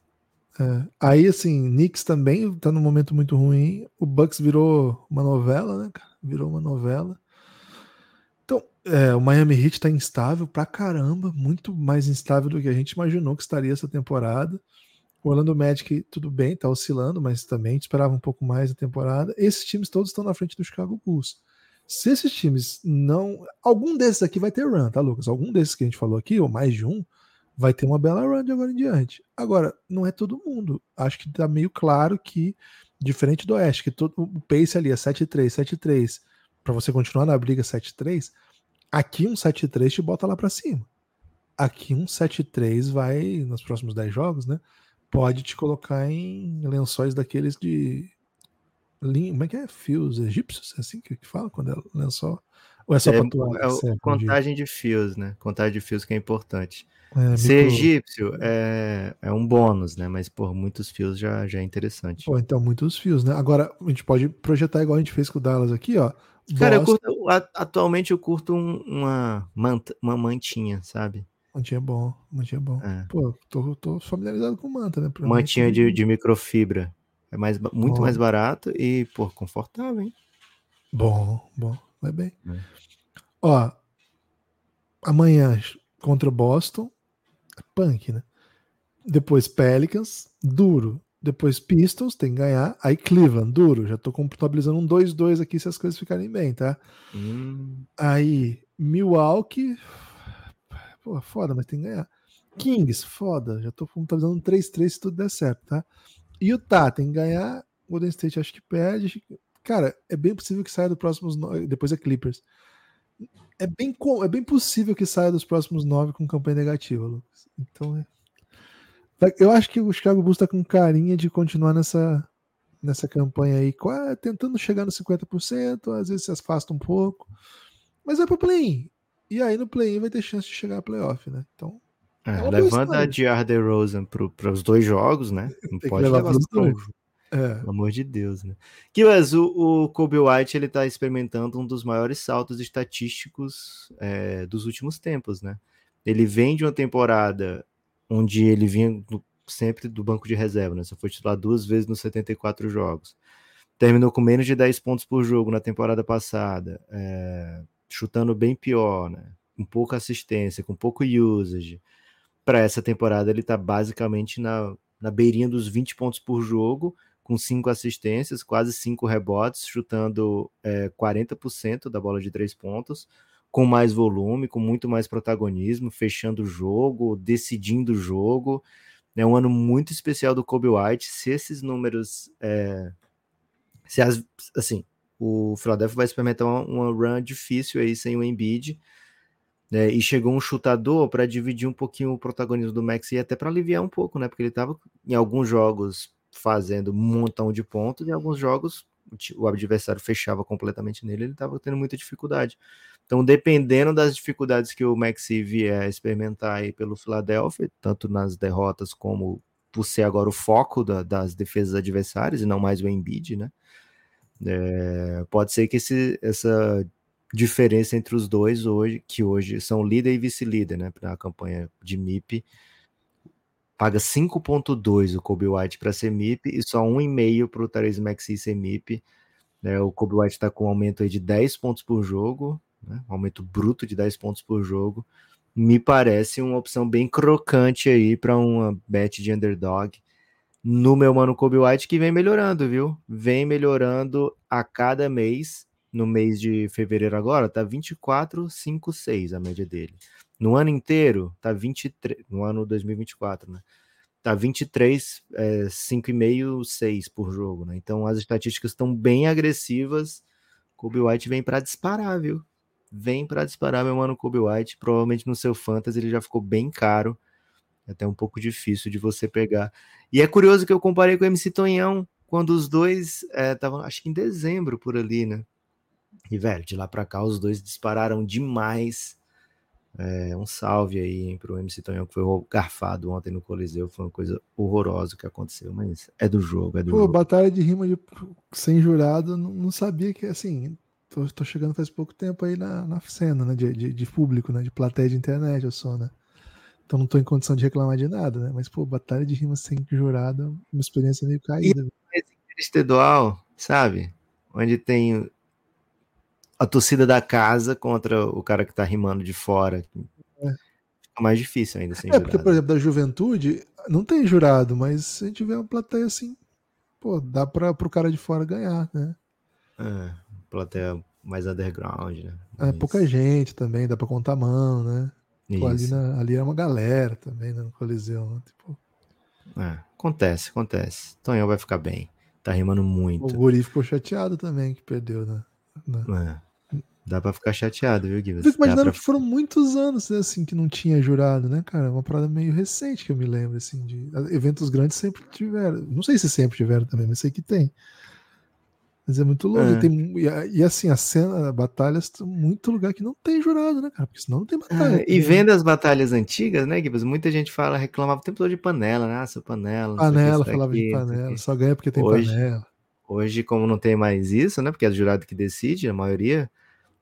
É. Aí, assim, Knicks também tá num momento muito ruim. O Bucks virou uma novela, né, cara? Virou uma novela. Então, é, o Miami Heat tá instável pra caramba, muito mais instável do que a gente imaginou que estaria essa temporada. O Orlando Magic, tudo bem, tá oscilando, mas também esperava um pouco mais a temporada. Esses times todos estão na frente do Chicago Bulls. Se esses times não. Algum desses aqui vai ter run, tá, Lucas? Algum desses que a gente falou aqui, ou mais de um, vai ter uma bela run de agora em diante. Agora, não é todo mundo. Acho que tá meio claro que, diferente do Oeste, que todo, o pace ali é 7-3, 7-3, para você continuar na briga 7-3, aqui um 7-3 te bota lá para cima. Aqui um 7-3 vai, nos próximos 10 jogos, né? Pode te colocar em lençóis daqueles de. Como é que é? Fios egípcios? É assim que, fala quando é lençol? Ou é só é, é, é contagem de fios, né? Contagem de fios que é importante. É, Ser micro... egípcio é, é um bônus, né? Mas por muitos fios já, já é interessante. Pô, então, muitos fios, né? Agora, a gente pode projetar igual a gente fez com o Dallas aqui, ó. Cara, eu curto, atualmente eu curto um, uma, manta, uma mantinha, sabe? Mantinha é bom, mantinha é bom. É. Pô, tô, tô familiarizado com manta, né? Mantinha mim, de, de microfibra. É mais, muito bom. mais barato e, pô, confortável, hein? Bom, bom, vai bem. É. Ó, amanhã contra Boston, punk, né? Depois Pelicans, duro. Depois Pistons, tem que ganhar. Aí Cleveland, duro. Já tô contabilizando um 2-2 aqui se as coisas ficarem bem, tá? Hum. Aí Milwaukee. Pô, foda, mas tem que ganhar. Kings, foda. Já tô contabilizando um 3-3 se tudo der certo, tá? Utah tem que ganhar. Golden State acho que perde. Cara, é bem possível que saia do próximo. Depois é Clippers. É bem, é bem possível que saia dos próximos nove com campanha negativa, Lucas. Então é. Eu acho que o Chicago Bulls está com carinha de continuar nessa, nessa campanha aí, tentando chegar nos 50%, às vezes se afasta um pouco. Mas é para play-in. E aí no play-in vai ter chance de chegar a playoff, né? Então. É, é levando a de DeRozan para os dois jogos, né? *laughs* Não pode levar, os dois. É. Pelo amor de Deus, né? Que mas o, o Kobe White ele tá experimentando um dos maiores saltos estatísticos é, dos últimos tempos, né? Ele vem de uma temporada onde ele vinha do, sempre do banco de reserva, né? Só foi titular duas vezes nos 74 jogos. Terminou com menos de 10 pontos por jogo na temporada passada, é, chutando bem pior, né? Com pouca assistência, com pouco usage. Para essa temporada, ele tá basicamente na, na beirinha dos 20 pontos por jogo, com cinco assistências, quase cinco rebotes, chutando é, 40% da bola de três pontos, com mais volume, com muito mais protagonismo, fechando o jogo, decidindo o jogo. É um ano muito especial do Kobe White. Se esses números. É, se as, assim, o Philadelphia vai experimentar uma, run difícil aí sem o Embiid. Né, e chegou um chutador para dividir um pouquinho o protagonismo do Max e até para aliviar um pouco, né? Porque ele estava em alguns jogos fazendo um montão de pontos e em alguns jogos o adversário fechava completamente nele, ele estava tendo muita dificuldade. Então, dependendo das dificuldades que o Maxi vier experimentar aí pelo Philadelphia, tanto nas derrotas como por ser agora o foco da, das defesas adversárias e não mais o Embiid, né? É, pode ser que esse, essa diferença entre os dois hoje, que hoje são líder e vice-líder, né, para a campanha de MIP, paga 5.2 o Kobe White para ser MIP e só 1,5 para o Therese Maxi ser MIP. Né, o Kobe White está com um aumento aí de 10 pontos por jogo, né, um aumento bruto de 10 pontos por jogo. Me parece uma opção bem crocante aí para uma bet de underdog no meu mano Kobe White que vem melhorando, viu? Vem melhorando a cada mês. No mês de fevereiro agora tá 24, 5, 6 a média dele. No ano inteiro tá 23, no ano 2024, né? Tá 23, é, 5,5, 6 por jogo, né? Então as estatísticas estão bem agressivas. Kobe White vem para disparar, viu? Vem para disparar, meu mano Kobe White. Provavelmente no seu fantasy ele já ficou bem caro. É até um pouco difícil de você pegar. E é curioso que eu comparei com o MC Tonhão, quando os dois estavam, é, acho que em dezembro por ali, né? E, velho, de lá para cá os dois dispararam demais. É, um salve aí para o MC Tonhão, que foi garfado ontem no Coliseu. Foi uma coisa horrorosa que aconteceu, mas é do jogo, é do Pô, jogo. batalha de rima de, sem jurado, não, não, sabia que, assim, tô, tô, chegando faz pouco tempo aí na, na cena, né, de, de, de, público, né, de plateia de internet, eu sou, né. Então não tô em condição de reclamar de nada, né? Mas, pô, batalha de rima sem jurado, uma experiência meio caída. E estadual, sabe? Onde tem a torcida da casa contra o cara que tá rimando de fora. É. Fica mais difícil ainda sem É, jurado. porque, por exemplo, da juventude, não tem jurado, mas se a gente tiver uma plateia assim, pô, dá para pro cara de fora ganhar, né? É, plateia mais underground, né? É, pouca gente também, dá para contar a mão, né? Pô, ali, na, ali é uma galera também né, no Coliseu. Né? Tipo... É, acontece, acontece. Tonhão vai ficar bem. Tá rimando muito. O Guri ficou chateado também que perdeu, né? né? É. Dá pra ficar chateado, viu, Gui? Fico imaginando pra... que foram muitos anos né, assim que não tinha jurado, né, cara? Uma parada meio recente que eu me lembro, assim, de eventos grandes sempre tiveram. Não sei se sempre tiveram também, mas sei que tem. Mas é muito louco. É. Tem, e, assim, a cena, batalhas, muito lugar que não tem jurado, né, cara? Porque senão não tem batalha. É, e vendo as batalhas antigas, né, Gibbs? Muita gente fala, reclamava o tempo todo de panela, né? Nossa, panela. Panela, falava aqui, de panela. Só ganha porque tem hoje, panela. Hoje, como não tem mais isso, né? Porque é o jurado que decide, a maioria,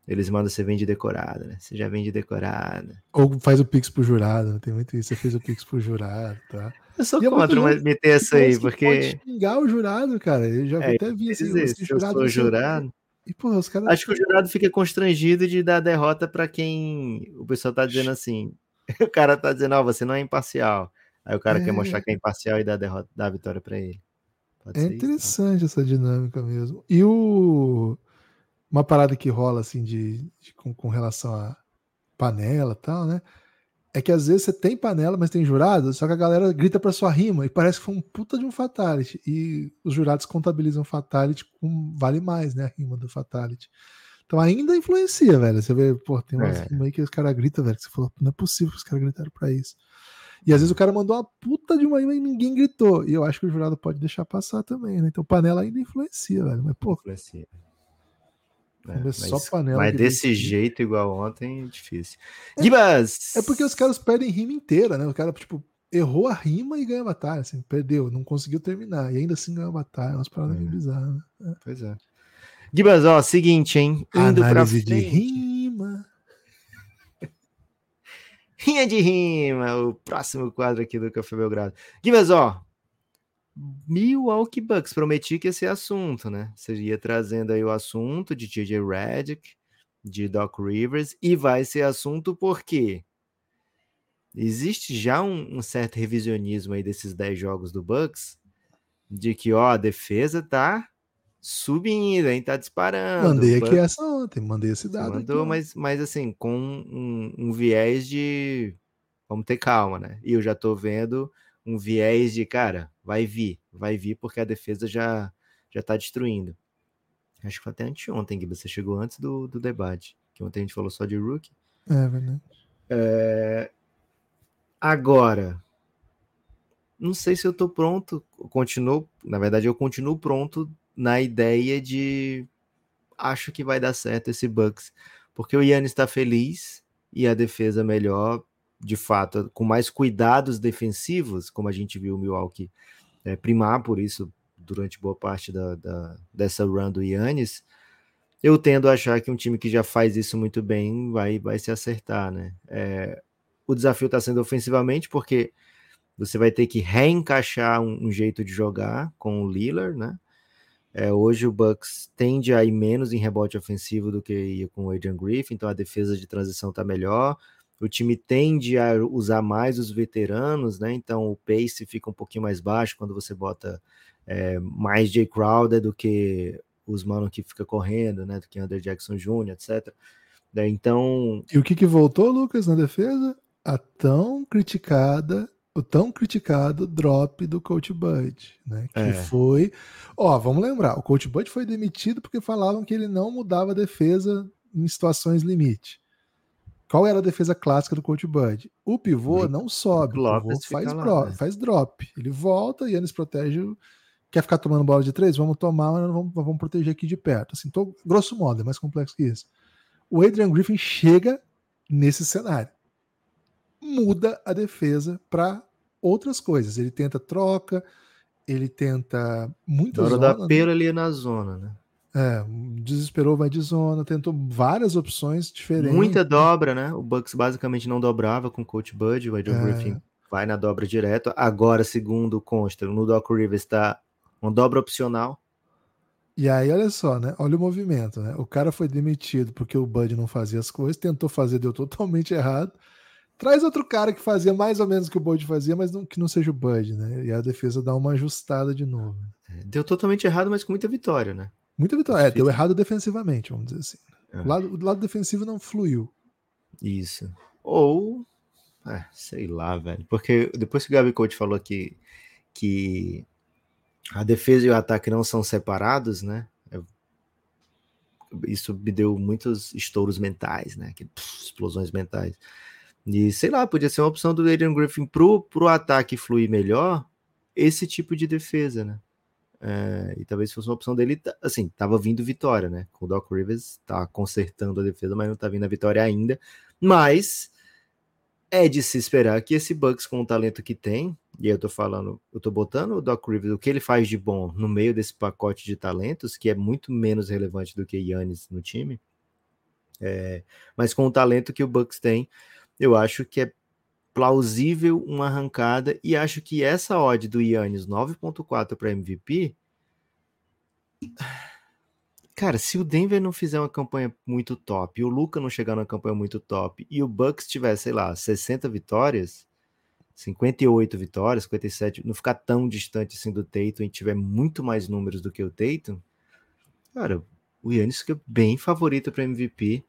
eles mandam você vende decorada, né? Você já vende decorada. Ou faz o Pix pro jurado, né? Tem muito isso. Você fez o Pix pro jurado, tá? Eu sou e é contra meter essa aí, porque. Pode xingar o jurado, cara. Eu já é, até vi assim, dizer, se eu sou jurado. E, os caras... Acho que o jurado fica constrangido de dar derrota para quem o pessoal tá dizendo assim. *laughs* O cara tá dizendo, ó, oh, você não é imparcial. Aí o cara é... quer mostrar que é imparcial e dá a derrota, dá a vitória para ele. Pode é interessante isso, essa dinâmica mesmo. E o uma parada que rola assim de, de com, com, relação a panela e tal, né? É que às vezes você tem panela, mas tem jurado, só que a galera grita pra sua rima e parece que foi um puta de um fatality. E os jurados contabilizam fatality com vale mais, né? A rima do fatality. Então ainda influencia, velho. Você vê, pô, tem umas é. aí que os caras gritam, velho. Que você falou, não é possível que os caras gritaram pra isso. E às vezes o cara mandou uma puta de uma rima e ninguém gritou. E eu acho que o jurado pode deixar passar também, né? Então panela ainda influencia, velho. Mas, pô. Influencia. É, mas, só panela mas desse jeito, igual ontem, é difícil. É, Gibas! É porque os caras perdem rima inteira, né? O cara, tipo, errou a rima e ganhou a batalha, assim, perdeu, não conseguiu terminar, e ainda assim ganhou a batalha, umas paradas meio É. bizarras, né? Pois é. Gibas, ó, seguinte, hein? Indo pra Análise de frente. rima. Rinha de rima, o próximo quadro aqui do Café Belgrado. Gibas, ó. Milwaukee Bucks, prometi que esse assunto, né? Seria trazendo aí o assunto de JJ Redick, de Doc Rivers, e vai ser assunto porque existe já um, um certo revisionismo aí desses 10 jogos do Bucks, de que, ó, a defesa tá subindo, hein? Tá disparando. Mandei aqui Bucks- essa ontem, mandei esse dado. aqui, mandou, ó. mas, mas assim, com um, um viés de vamos ter calma, né? E eu já tô vendo um viés de, cara, vai vir, vai vir, porque a defesa já, já tá destruindo. Acho que foi até anteontem, Gui, você chegou antes do, do debate, que ontem a gente falou só de rookie. É verdade. Agora, não sei se eu tô pronto, eu continuo, na verdade eu continuo pronto na ideia de acho que vai dar certo esse Bucks, porque o Yannis está feliz e a defesa melhor, de fato, com mais cuidados defensivos, como a gente viu o Milwaukee é, primar por isso durante boa parte da, da- dessa run do Yannis, eu tendo a achar que um time que já faz isso muito bem vai, vai se acertar, né? É, o desafio está sendo ofensivamente, porque você vai ter que reencaixar um, um jeito de jogar com o Lillard, né? É, hoje o Bucks tende a ir menos em rebote ofensivo do que ia com o Adrian Griffin, então a defesa de transição está melhor. O time tende a usar mais os veteranos, né? Então o pace fica um pouquinho mais baixo quando você bota é, mais Jay Crowder do que os mano que fica correndo, né? Do que Andrew Jackson Jr., etc. Né, Então, E o que, que voltou, Lucas, na defesa? A tão criticada, o tão criticado drop do Coach Bud, né? Que É. foi. Ó, vamos lembrar, o Coach Bud foi demitido porque falavam que ele não mudava a defesa em situações limite. Qual era a defesa clássica do Coach Bud? O pivô não sobe, o pivô faz, lá, bro- né? faz drop. Ele volta e Yannis protege. Quer ficar tomando bola de três? Vamos tomar, mas vamos, vamos proteger aqui de perto. Assim, tô, grosso modo, é mais complexo que isso. O Adrian Griffin chega nesse cenário. Muda a defesa para outras coisas. Ele tenta troca, ele tenta muita na hora zona, do né? apelo ali na zona, né? É, desesperou, vai de zona, tentou várias opções diferentes. Muita dobra, né? O Bucks basicamente não dobrava com o Coach Bud, o Adrian É. Griffin vai na dobra direto. Agora, segundo consta, no Doc Rivers está uma dobra opcional. E aí, olha só, né? Olha o movimento, né? O cara foi demitido porque o Bud não fazia as coisas, tentou fazer, deu totalmente errado. Traz outro cara que fazia mais ou menos o que o Bud fazia, mas não, que não seja o Bud, né? E a defesa dá uma ajustada de novo. Deu totalmente errado, mas com muita vitória, né? Muita vitória. É, deu errado defensivamente, vamos dizer assim. É. O, lado, o lado defensivo não fluiu. Isso. Ou, é, sei lá, velho. Porque depois que o Gabi Coach falou que, que a defesa e o ataque não são separados, né? Eu- isso me deu muitos estouros mentais, né? Que, pff, explosões mentais. E sei lá, podia ser uma opção do Adrian Griffin pro, pro ataque fluir melhor, esse tipo de defesa, né? É, e talvez fosse uma opção dele, assim, tava vindo vitória, né? Com o Doc Rivers tá consertando a defesa, mas não tá vindo a vitória ainda. Mas é de se esperar que esse Bucks com o talento que tem, e eu tô falando, eu tô botando o Doc Rivers, o que ele faz de bom no meio desse pacote de talentos, que é muito menos relevante do que Yannis no time, é, mas com o talento que o Bucks tem, eu acho que é plausível uma arrancada e acho que essa odd do Yannis 9.4 para MVP Cara, se o Denver não fizer uma campanha muito top, o Luca não chegar numa campanha muito top, e o Bucks tiver, sei lá, 60 vitórias, 58 vitórias, 57, não ficar tão distante assim do Tatum e tiver muito mais números do que o Tatum, cara, o Yannis fica bem favorito para MVP,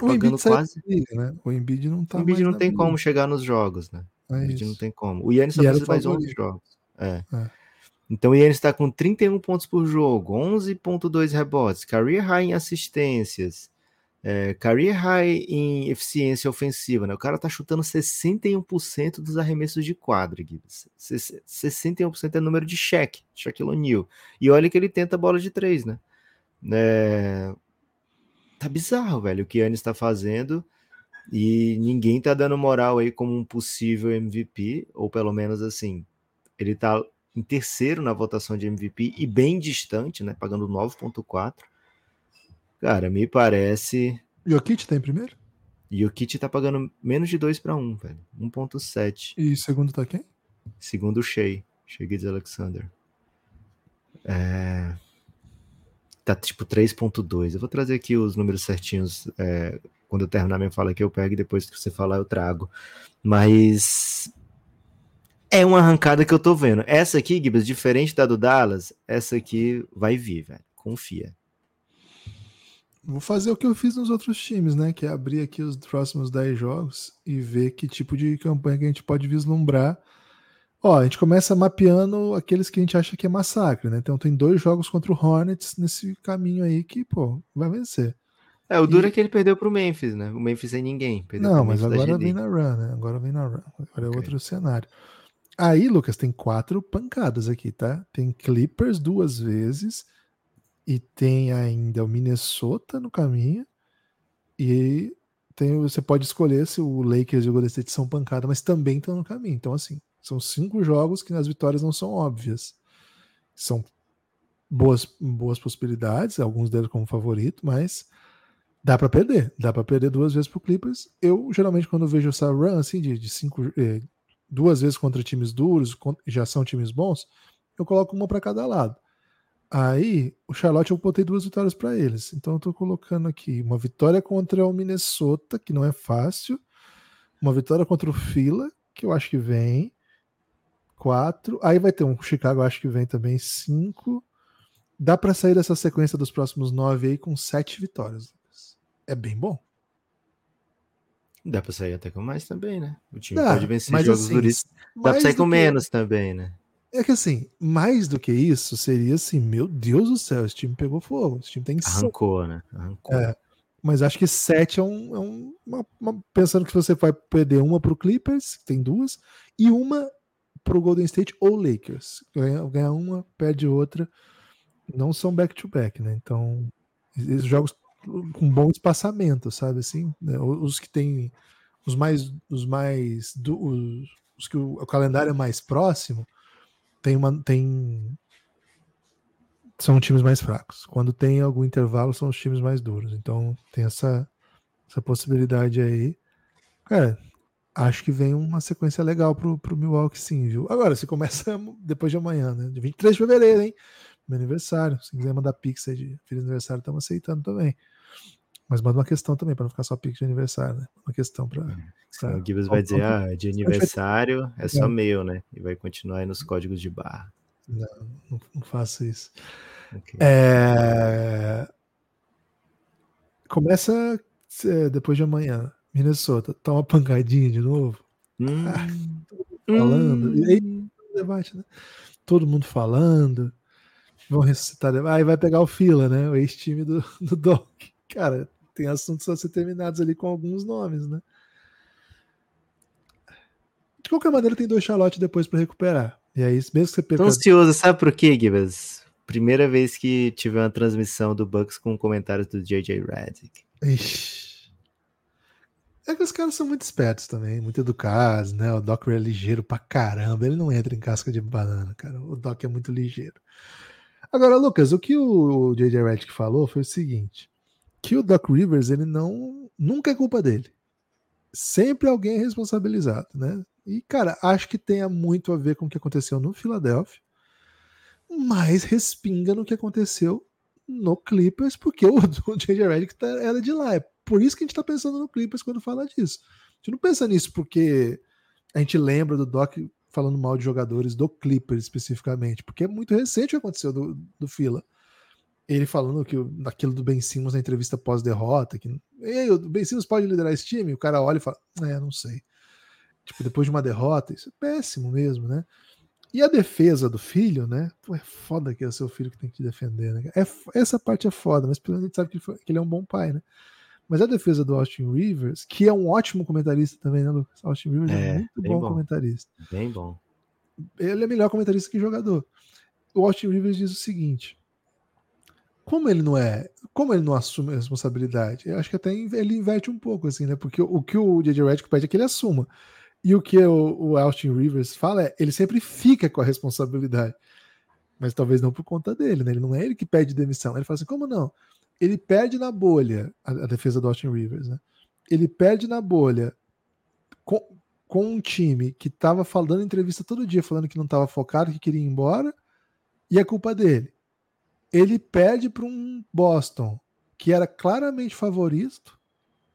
tá o Embiid pagando saiu quase. briga, né? O Embiid não tá o Embiid não tem como chegar nos jogos, né? O É Embiid não isso. tem como. O Yannis só E o precisa mais 11 favorito. jogos. É. É. Então o Yannis está com 31 pontos por jogo, 11.2 rebotes, career high em assistências, é, career high em eficiência ofensiva, né? O cara tá chutando 61% dos arremessos de quadra, Guido. 61% é número de cheque, Shaquille O'Neal. E olha que ele tenta bola de três, né? É, Tá bizarro, velho, o que Yannis tá fazendo. E ninguém tá dando moral aí como um possível MVP, ou pelo menos assim, ele tá em terceiro na votação de MVP e bem distante, né? Pagando 9,4. Cara, me parece. E o Kit tá em primeiro? E o Kit tá pagando menos de 2 para 1, velho. 1,7. E segundo tá quem? Segundo o Shea. Shea Alexander. É... Tá tipo 3,2. Eu vou trazer aqui os números certinhos. É... Quando eu terminar minha fala aqui, eu pego e depois que você falar, eu trago. Mas é uma arrancada que eu tô vendo. Essa aqui, Gibbs, diferente da do Dallas, essa aqui vai vir, velho. Confia. Vou fazer o que eu fiz nos outros times, né? Que é abrir aqui os próximos 10 jogos e ver que tipo de campanha que a gente pode vislumbrar. Ó, a gente começa mapeando aqueles que a gente acha que é massacre, né? Então tem dois jogos contra o Hornets nesse caminho aí que, pô, vai vencer. É, o duro e... é que ele perdeu pro Memphis, né? O Memphis sem ninguém. Não, mas agora vem na run, né? Agora vem na run. Agora é okay. outro cenário. Aí, Lucas, tem quatro pancadas aqui, tá? Tem Clippers duas vezes e tem ainda o Minnesota no caminho. E tem, você pode escolher se o Lakers e o Golden State são pancada, mas também estão no caminho. Então, assim, são cinco jogos que as vitórias não são óbvias. São boas, boas possibilidades, alguns deles como favorito, mas dá para perder. Dá para perder duas vezes pro Clippers. Eu, geralmente, quando vejo essa run assim, de, de cinco, eh, duas vezes contra times duros, já são times bons, eu coloco uma para cada lado. Aí, o Charlotte eu botei duas vitórias para eles. Então eu tô colocando aqui uma vitória contra o Minnesota, que não é fácil, uma vitória contra o Fila, que eu acho que vem, quatro. Aí vai ter um Chicago, acho que vem também, cinco. Dá para sair dessa sequência dos próximos nove aí com sete vitórias. É bem bom. Dá pra sair até com mais também, né? O time Dá, pode vencer jogos assim, duríssimos. Dá pra sair com menos também, né? É que assim, mais do que isso, seria assim, meu Deus do céu, esse time pegou fogo. Esse time tem Arrancou, né? Arrancou. É, mas acho que 7 é, um, é um, uma, uma, Pensando que você vai perder uma pro Clippers, tem duas, e uma pro Golden State ou Lakers. Ganha, ganha uma, perde outra. Não são back-to-back, -back, né? Então, esses jogos com bom espaçamento, sabe assim? Né? Os que tem os mais os mais do, os, os que o, o calendário é mais próximo, tem uma tem são times mais fracos. Quando tem algum intervalo, são os times mais duros. Então tem essa essa possibilidade aí. Cara, acho que vem uma sequência legal pro, pro Milwaukee sim, viu? Agora, se começa *laughs* depois de amanhã, né? De 23 de fevereiro, hein? Meu aniversário. Se quiser mandar pix aí de feliz aniversário, estamos aceitando também. Mas manda uma questão também, para não ficar só pix de aniversário, né? Uma questão para. É. O Gibbs vai dizer, ah, de aniversário é só meu, né? E vai continuar aí nos códigos de barra. Não, não, não faço isso. Okay. É... Começa é, depois de amanhã. Minnesota, tá uma pancadinha de novo. Hum. *laughs* Ah, falando. Hum. E aí, debate, né? Todo mundo falando. Vão ressuscitar. Aí vai pegar o fila, né? O ex-time do, *laughs* do Doc. Cara, tem assuntos a ser terminados ali com alguns nomes, né? De qualquer maneira, tem dois Charlotte depois para recuperar. E aí, mesmo que você perca... Tô ansioso, sabe por quê, Gibas? Primeira vez que tive uma transmissão do Bucks com comentários do JJ Redick. É que os caras são muito espertos também, muito educados, né? O Doc é ligeiro pra caramba. Ele não entra em casca de banana, cara. O Doc é muito ligeiro. Agora, Lucas, o que o JJ Redick falou foi o seguinte: que o Doc Rivers ele não nunca é culpa dele. Sempre alguém é responsabilizado, né? E cara, acho que tenha muito a ver com o que aconteceu no Philadelphia, mas respinga no que aconteceu no Clippers, porque o, *laughs* o JJ Redick tá, era de lá. É por isso que a gente tá pensando no Clippers quando fala disso. A gente não pensa nisso porque a gente lembra do Doc falando mal de jogadores do Clippers especificamente, porque é muito recente o que aconteceu do, do Fila ele falando que daquilo do Ben Simmons na entrevista pós-derrota, que Ei, o Ben Simmons pode liderar esse time? O cara olha e fala, é, não sei. Tipo, depois de uma derrota, isso é péssimo mesmo, né? E a defesa do filho, né? Pô, é foda que é o seu filho que tem que defender, né? É, essa parte é foda, mas pelo menos a gente sabe que ele, foi, que ele, é um bom pai, né? Mas a defesa do Austin Rivers, que é um ótimo comentarista também, né, Lucas? Austin Rivers é, é muito bom, bom comentarista. Bem bom. Ele é melhor comentarista que jogador. O Austin Rivers diz o seguinte: como ele não é, como ele não assume a responsabilidade, eu acho que até ele inverte um pouco, assim, né? Porque o, que o JJ Redick pede é que ele assuma. E o que o, o Austin Rivers fala é, ele sempre fica com a responsabilidade. Mas talvez não por conta dele, né? Ele não é ele que pede demissão. Ele fala assim, como não? Ele perde na bolha, a, a defesa do Austin Rivers, né? Ele perde na bolha com, com um time que estava falando entrevista todo dia, falando que não estava focado, que queria ir embora, e é culpa dele ele perde para um Boston que era claramente favorito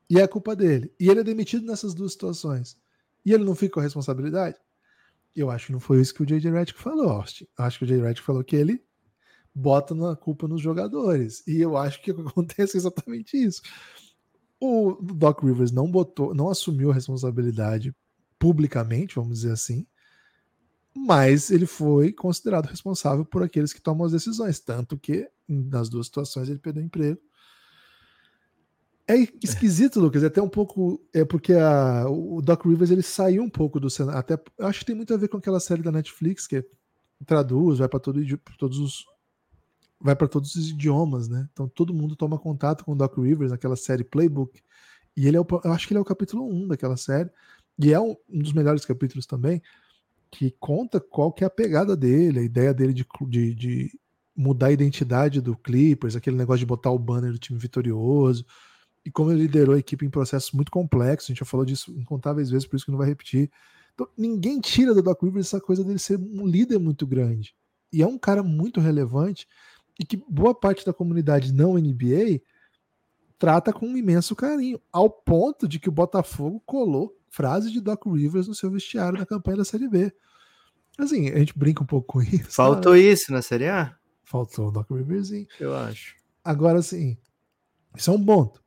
e é culpa dele. E ele é demitido nessas duas situações. E ele não fica com a responsabilidade? Eu acho que não foi isso que o J.J. Redick falou, Austin. Eu acho que o J.J. Redick falou que ele bota a culpa nos jogadores. E eu acho que *laughs* acontece exatamente isso. O Doc Rivers não botou, não assumiu a responsabilidade publicamente, vamos dizer assim mas ele foi considerado responsável por aqueles que tomam as decisões, tanto que nas duas situações ele perdeu emprego. É esquisito, Lucas, é até um pouco é porque a, o Doc Rivers ele saiu um pouco do cenário, até acho que tem muito a ver com aquela série da Netflix que traduz, vai para todo, todos os vai para todos os idiomas, né? Então todo mundo toma contato com o Doc Rivers naquela série Playbook. E ele é o, eu acho que ele é o capítulo 1 daquela série, e é um, um dos melhores capítulos também que conta qual que é a pegada dele, a ideia dele de, de, de, mudar a identidade do Clippers, aquele negócio de botar o banner do time vitorioso, e como ele liderou a equipe em processos muito complexos, a gente já falou disso incontáveis vezes, por isso que não vai repetir. Então, ninguém tira do Doc Rivers essa coisa dele ser um líder muito grande. E é um cara muito relevante e que boa parte da comunidade não NBA trata com um imenso carinho, ao ponto de que o Botafogo colou frase de Doc Rivers no seu vestiário na campanha da Série B. Assim, a gente brinca um pouco com isso. Faltou isso na Série A? Faltou o Doc Rivers, sim. Eu acho. Agora, assim, isso é um ponto.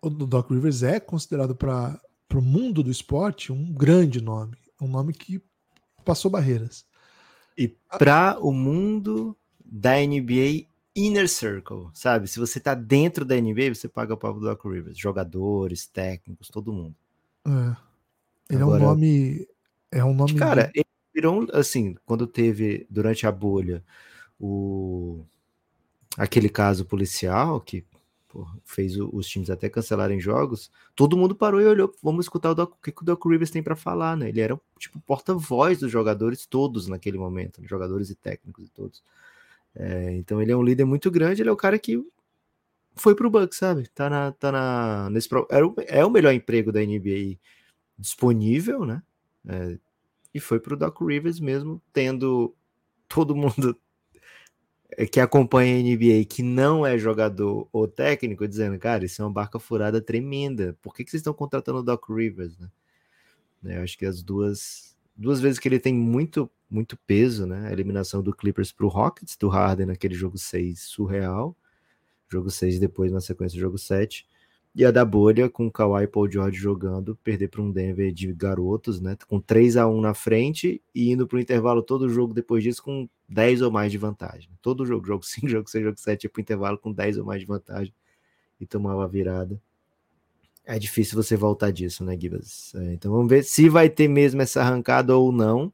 O Doc Rivers é considerado para o mundo do esporte um grande nome. Um nome que passou barreiras. E para o mundo da NBA Inner Circle, sabe? Se você tá dentro da NBA, você paga o pau do Doc Rivers. Jogadores, técnicos, todo mundo. É. Ele Agora, é um nome. É um nome. Cara, ele virou assim, quando teve durante a bolha o aquele caso policial que porra, fez os times até cancelarem jogos, todo mundo parou e olhou, vamos escutar o, Doc, o que, que o Doc Rivers tem para falar, né? Ele era tipo porta-voz dos jogadores todos naquele momento, jogadores e técnicos e todos. É, então ele é um líder muito grande, ele é o cara que foi pro Bucks, sabe? Tá na, tá na nesse era o, é o melhor emprego da NBA disponível, né? É, e foi pro Doc Rivers mesmo, tendo todo mundo *laughs* que acompanha a NBA que não é jogador ou técnico dizendo, cara, isso é uma barca furada tremenda. Por que, que vocês estão contratando o Doc Rivers, né? É, eu acho que as duas duas vezes que ele tem muito muito peso, né? A eliminação do Clippers para o Rockets, do Harden naquele jogo 6 surreal, jogo 6 depois na sequência do jogo 7. E a da bolha, com o Kawhi Paul George jogando, perder para um Denver de garotos, né? Com 3 a 1 na frente e indo para o intervalo todo jogo depois disso com 10 ou mais de vantagem. Todo jogo, jogo 5, *laughs* jogo 6, jogo 7, ia para o intervalo com 10 ou mais de vantagem e tomava a virada. É difícil você voltar disso, né, Gibas? É, então vamos ver se vai ter mesmo essa arrancada ou não.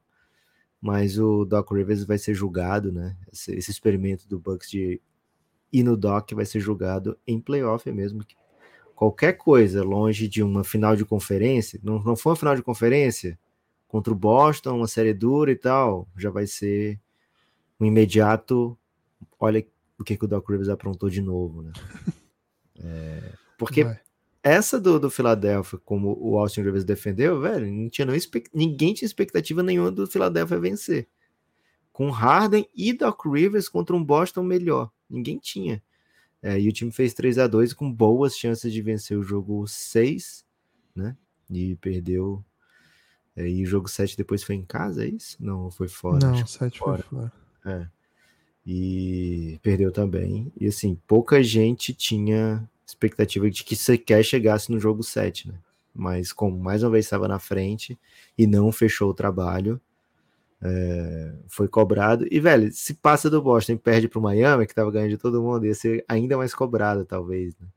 Mas o Doc Rivers vai ser julgado, né? Esse, esse experimento do Bucks de ir no Doc vai ser julgado em playoff mesmo. Qualquer coisa longe de uma final de conferência, não, não for uma final de conferência contra o Boston, uma série dura e tal, já vai ser um imediato. Olha o que, que o Doc Rivers aprontou de novo, né? *laughs* É, porque vai. Essa do, do Philadelphia, como o Austin Rivers defendeu, velho, não tinha ninguém tinha expectativa nenhuma do Philadelphia vencer. Com Harden e Doc Rivers contra um Boston melhor. Ninguém tinha. É, e o time fez 3 a 2 com boas chances de vencer o jogo 6, né? E perdeu. É, e o jogo 7 depois foi em casa, é isso? Não, foi fora. Não, 7 foi fora. É. E perdeu também. E assim, pouca gente tinha expectativa de que sequer chegasse no jogo 7, né? Mas como mais uma vez estava na frente e não fechou o trabalho, é, foi cobrado. E, velho, se passa do Boston e perde para o Miami, que estava ganhando de todo mundo, ia ser ainda mais cobrado, talvez. Né?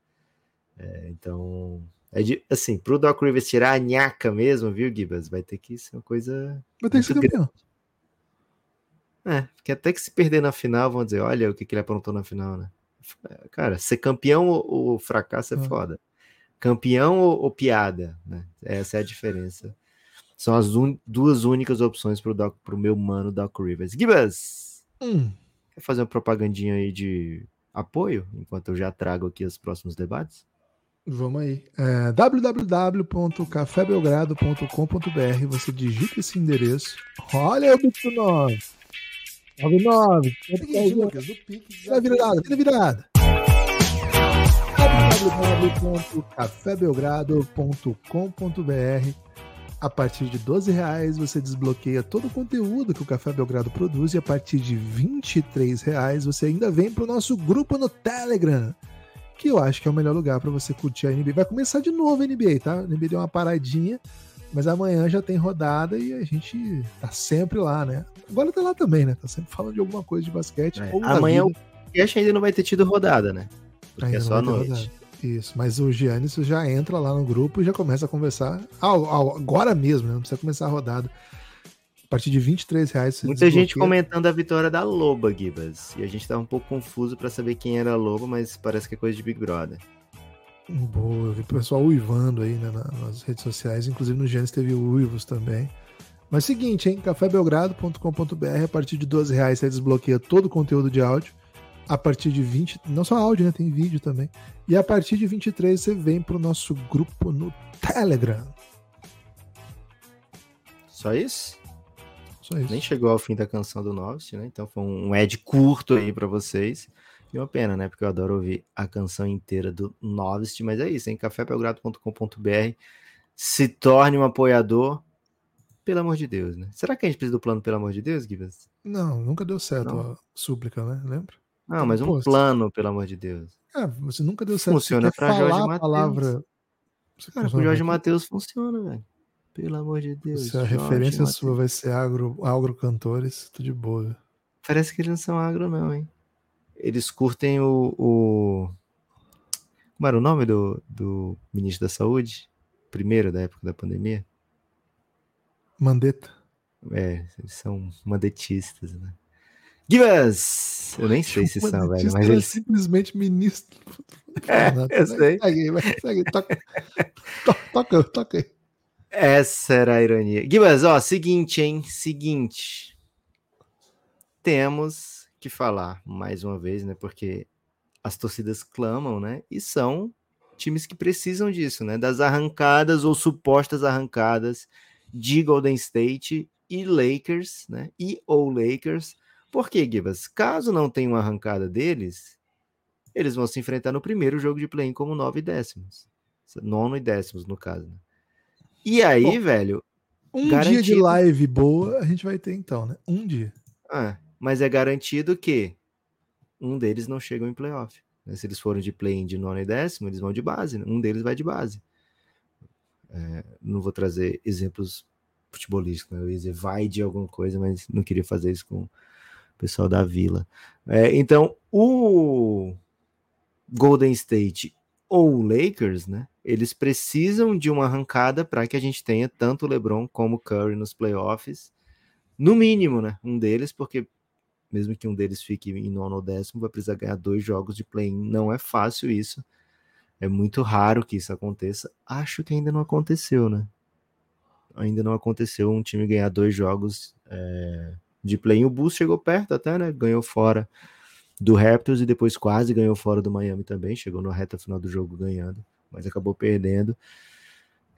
É, então, é de, assim, pro Doc Rivers tirar a nhaca mesmo, viu, Gibas? Vai ter que ser uma coisa. Vai ter que ser campeão. É, porque até que se perder na final, vão dizer, olha o que, que ele aprontou na final, né? Cara, ser campeão ou, ou fracasso é Ah. foda. Campeão ou, ou piada, né? Essa é a diferença. São as un- duas únicas opções pro, Doc, pro meu mano Doc Rivers. Gibas, Hum, quer fazer uma propagandinha aí de apoio, enquanto eu já trago aqui os próximos debates? vamos aí. É, www.cafébelgrado.com.br Você digita esse endereço. Olha o 9. 99. Seguinte, Lucas, o Pix Vira virada, vira virada. www.cafébelgrado.com.br A partir de 12 reais você desbloqueia todo o conteúdo que o Café Belgrado produz e a partir de 23 reais você ainda vem para o nosso grupo no Telegram, que eu acho que é o melhor lugar para você curtir a NBA. Vai começar de novo a NBA, tá? A NBA deu uma paradinha, mas amanhã já tem rodada e a gente tá sempre lá, né? Agora tá lá também, né? Tá sempre falando de alguma coisa de basquete. É, amanhã vida. o podcast ainda não vai ter tido rodada, né? Porque Ainda é só à noite. rodada. Isso, mas o Giannis já entra lá no grupo e já começa a conversar. Ah, ah, agora mesmo, né? Não precisa começar a rodada. A partir de 23 reais Muita gente desbloqueia. comentando a vitória da Loba, Gibas. E a gente tá um pouco confuso pra saber quem era a Loba, mas parece que é coisa de Big Brother. Boa, eu vi o pessoal uivando aí né, na- nas redes sociais, inclusive no Giannis teve uivos também. Mas seguinte, hein? cafébelgrado.com.br, a partir de 12 reais você desbloqueia todo o conteúdo de áudio. A partir de 20, não só áudio, né? Tem vídeo também. E a partir de 23 você vem pro nosso grupo no Telegram. Só isso? Só isso. Nem chegou ao fim da canção do Novist, né? Então foi um ad curto aí pra vocês. E uma pena, né? Porque eu adoro ouvir a canção inteira do Novist. Mas é isso, hein? cafébelgrado.com.br. Se torne um apoiador. Pelo amor de Deus, né? Será que a gente precisa do plano pelo amor de Deus, Gibas? Não, nunca deu certo Não. a súplica, né? Lembra? Não, mas um plano, pelo amor de Deus. É, você nunca deu certo. Funciona pra Jorge Mateus. palavra. Você Cara, funciona o Jorge? Matheus funciona, velho. Pelo amor de Deus. Se a Jorge referência Mateus. sua vai ser agro, agro cantores, tô de boa. Parece que eles não são agro, não, hein? Eles curtem o. o... Como era o nome do, do ministro da Saúde? Primeiro da época da pandemia? Mandeta. É, eles são mandetistas, né? Gibas! Eu nem sei se são, velho, mas eles. simplesmente ministro. *laughs* É, eu sei. Segue segue, toca, *laughs* to- toca, toca aí. Essa era a ironia. Gibas, ó, seguinte, hein? Seguinte. Temos que falar mais uma vez, né? Porque as torcidas clamam, né? E são times que precisam disso, né? Das arrancadas ou supostas arrancadas de Golden State e Lakers, né? E ou Lakers. Por quê, Gibas? Caso não tenha uma arrancada deles, eles vão se enfrentar no primeiro jogo de play-in como nove décimos. Nono e décimos, no caso. Né? E aí, Bom, velho, Um dia de Garantido. live boa a gente vai ter então, né? Um dia. ah, mas é garantido que um deles não chega em playoff. né? Se eles forem de play-in de nono e décimo, eles vão de base. né? Um deles vai de base. É, não vou trazer exemplos futebolísticos, né? eu ia dizer vai de alguma coisa, mas não queria fazer isso com o pessoal da Vila. É, então, o Golden State ou o Lakers, né? Eles precisam de uma arrancada para que a gente tenha tanto o LeBron como o Curry nos playoffs. No mínimo, né? Um deles, porque mesmo que um deles fique em nono ou décimo, vai precisar ganhar dois jogos de play-in. Não é fácil isso. É muito raro que isso aconteça. Acho que ainda não aconteceu, né? Ainda não aconteceu um time ganhar dois jogos é, de play-in. O Bulls chegou perto até, né? Ganhou fora do Raptors e depois quase ganhou fora do Miami também. Chegou na reta final do jogo ganhando, mas acabou perdendo.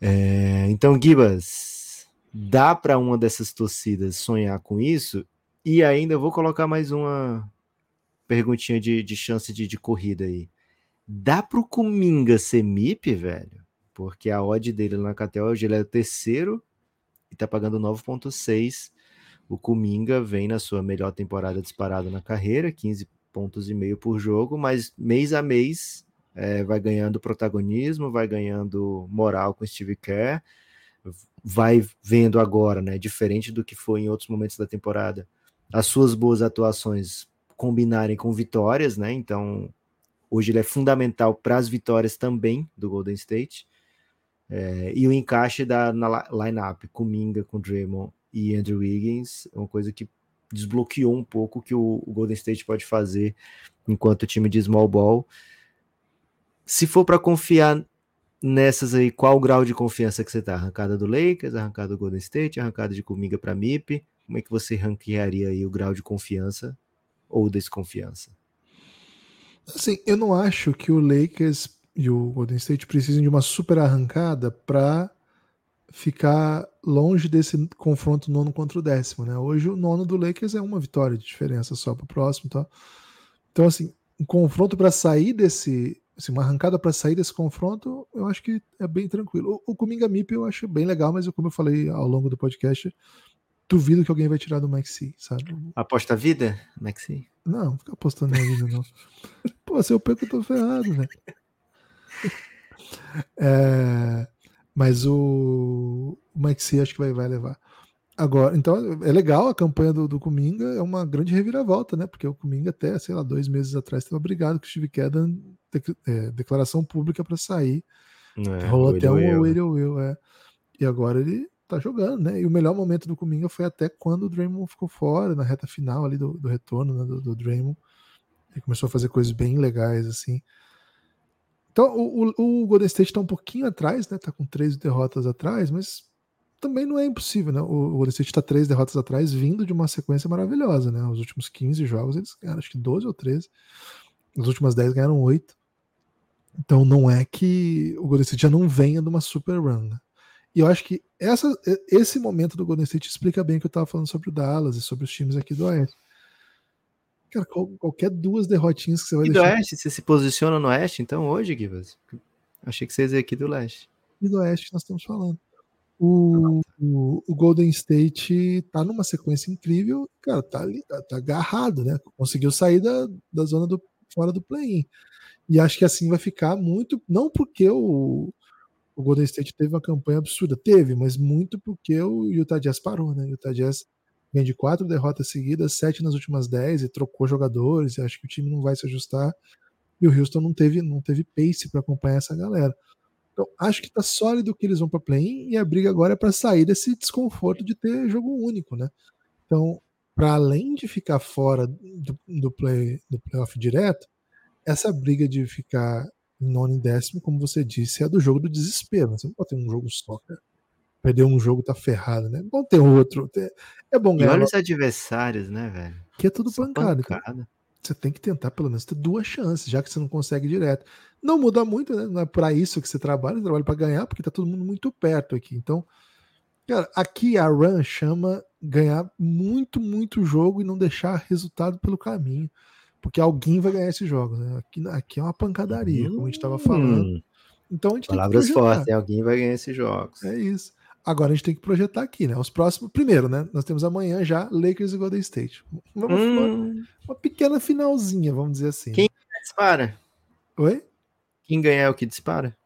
É, então, Gibas, dá para uma dessas torcidas sonhar com isso? E ainda vou colocar mais uma perguntinha de, de chance de, de corrida aí. Dá pro Kuminga ser MIP, velho? Porque a odd dele na KTO hoje ele é o terceiro e tá pagando 9.6. O Kuminga vem na sua melhor temporada disparada na carreira, 15 pontos e meio por jogo, mas mês a mês é, vai ganhando protagonismo, vai ganhando moral com Steve Kerr, vai vendo agora, né, diferente do que foi em outros momentos da temporada, as suas boas atuações combinarem com vitórias, né? Então, hoje ele é fundamental para as vitórias também do Golden State. É, e o encaixe da na lineup com Minga, com Draymond e Andrew Wiggins uma coisa que desbloqueou um pouco o que o, o Golden State pode fazer enquanto time de small ball. Se for para confiar nessas aí, qual o grau de confiança que você tá? Arrancada do Lakers, arrancada do Golden State, arrancada de Comiga para MIP? Como é que você ranquearia aí o grau de confiança ou desconfiança? Assim, eu não acho que o Lakers e o Golden State precisem de uma super arrancada para ficar longe desse confronto nono contra o décimo, né? Hoje o nono do Lakers é uma vitória de diferença só para o próximo, tá? Então assim, um confronto para sair desse, assim, uma arrancada para sair desse confronto, eu acho que é bem tranquilo. O, o Kuminga Mip eu acho bem legal, mas como eu falei ao longo do podcast, duvido que alguém vai tirar do Maxi, sabe? Aposta a vida, Maxi? Não, não fica apostando na vida, não. *laughs* Pô, se eu perco, eu tô ferrado, né? É, mas o, o Maxi acho que vai, vai levar. Agora, então é legal a campanha do, do Kuminga, é uma grande reviravolta, né? Porque o Kuminga até, sei lá, dois meses atrás estava brigado com o Steve Kedan, de, é, declaração pública para sair. É, Rolou até um Will, Will, é. E agora ele tá jogando, né? E o melhor momento do Kuminga foi até quando o Draymond ficou fora, na reta final ali do, do retorno né, do, do Draymond. Ele começou a fazer coisas bem legais, assim. Então, o, o, o Golden State tá um pouquinho atrás, né? Tá com três derrotas atrás, mas também não é impossível, né? O, Golden State tá três derrotas atrás, vindo de uma sequência maravilhosa, né? Os últimos 15 jogos eles ganharam, acho que 12 ou 13. As últimas 10 ganharam 8. Então não é que o Golden State já não venha de uma super run, né? E eu acho que essa, esse momento do Golden State explica bem o que eu estava falando sobre o Dallas e sobre os times aqui do Oeste. Cara, qualquer duas derrotinhas que você vai e deixar. do Oeste? Você se posiciona no Oeste, então, hoje, Givas? Achei que você ia dizer aqui do Leste. E do Oeste nós estamos falando. O, o, o, Golden State tá numa sequência incrível, cara, tá ali, tá, tá agarrado, né? Conseguiu sair da, da zona do fora do play-in. E acho que assim vai ficar muito, não porque o, o Golden State teve uma campanha absurda. Teve, mas muito porque o Utah Jazz parou, né? O Utah Jazz vem de quatro derrotas seguidas, sete nas últimas dez e trocou jogadores. E acho que o time não vai se ajustar. E o Houston não teve, não teve pace para acompanhar essa galera. Então, acho que tá sólido que eles vão para play e a briga agora é para sair desse desconforto de ter jogo único, né? Então, para além de ficar fora do, do, play, do playoff direto, essa briga de ficar nono e décimo, como você disse, é do jogo do desespero. Né? Você não pode ter um jogo só, cara. Perder um jogo tá ferrado, né? É bom ter outro. É bom ganhar. E olha os adversários, né, velho? Que é tudo pancada. pancada. Então, você tem que tentar pelo menos ter duas chances, já que você não consegue direto. Não muda muito, né? Não é para isso que você trabalha, você trabalha para ganhar, porque tá todo mundo muito perto aqui. Então, cara, aqui a run chama ganhar muito, muito jogo e não deixar resultado pelo caminho porque alguém vai ganhar esses jogos. Né? Aqui, aqui é uma pancadaria, como a gente estava falando. Hum. Então a gente Palavras fortes, alguém vai ganhar esses jogos. É isso. Agora a gente tem que projetar aqui, né? Os próximos. Primeiro, né? Nós temos amanhã já Lakers e Golden State. Uma, hum. uma, uma pequena finalzinha, vamos dizer assim. Quem dispara? Oi? Quem ganhar é o que dispara?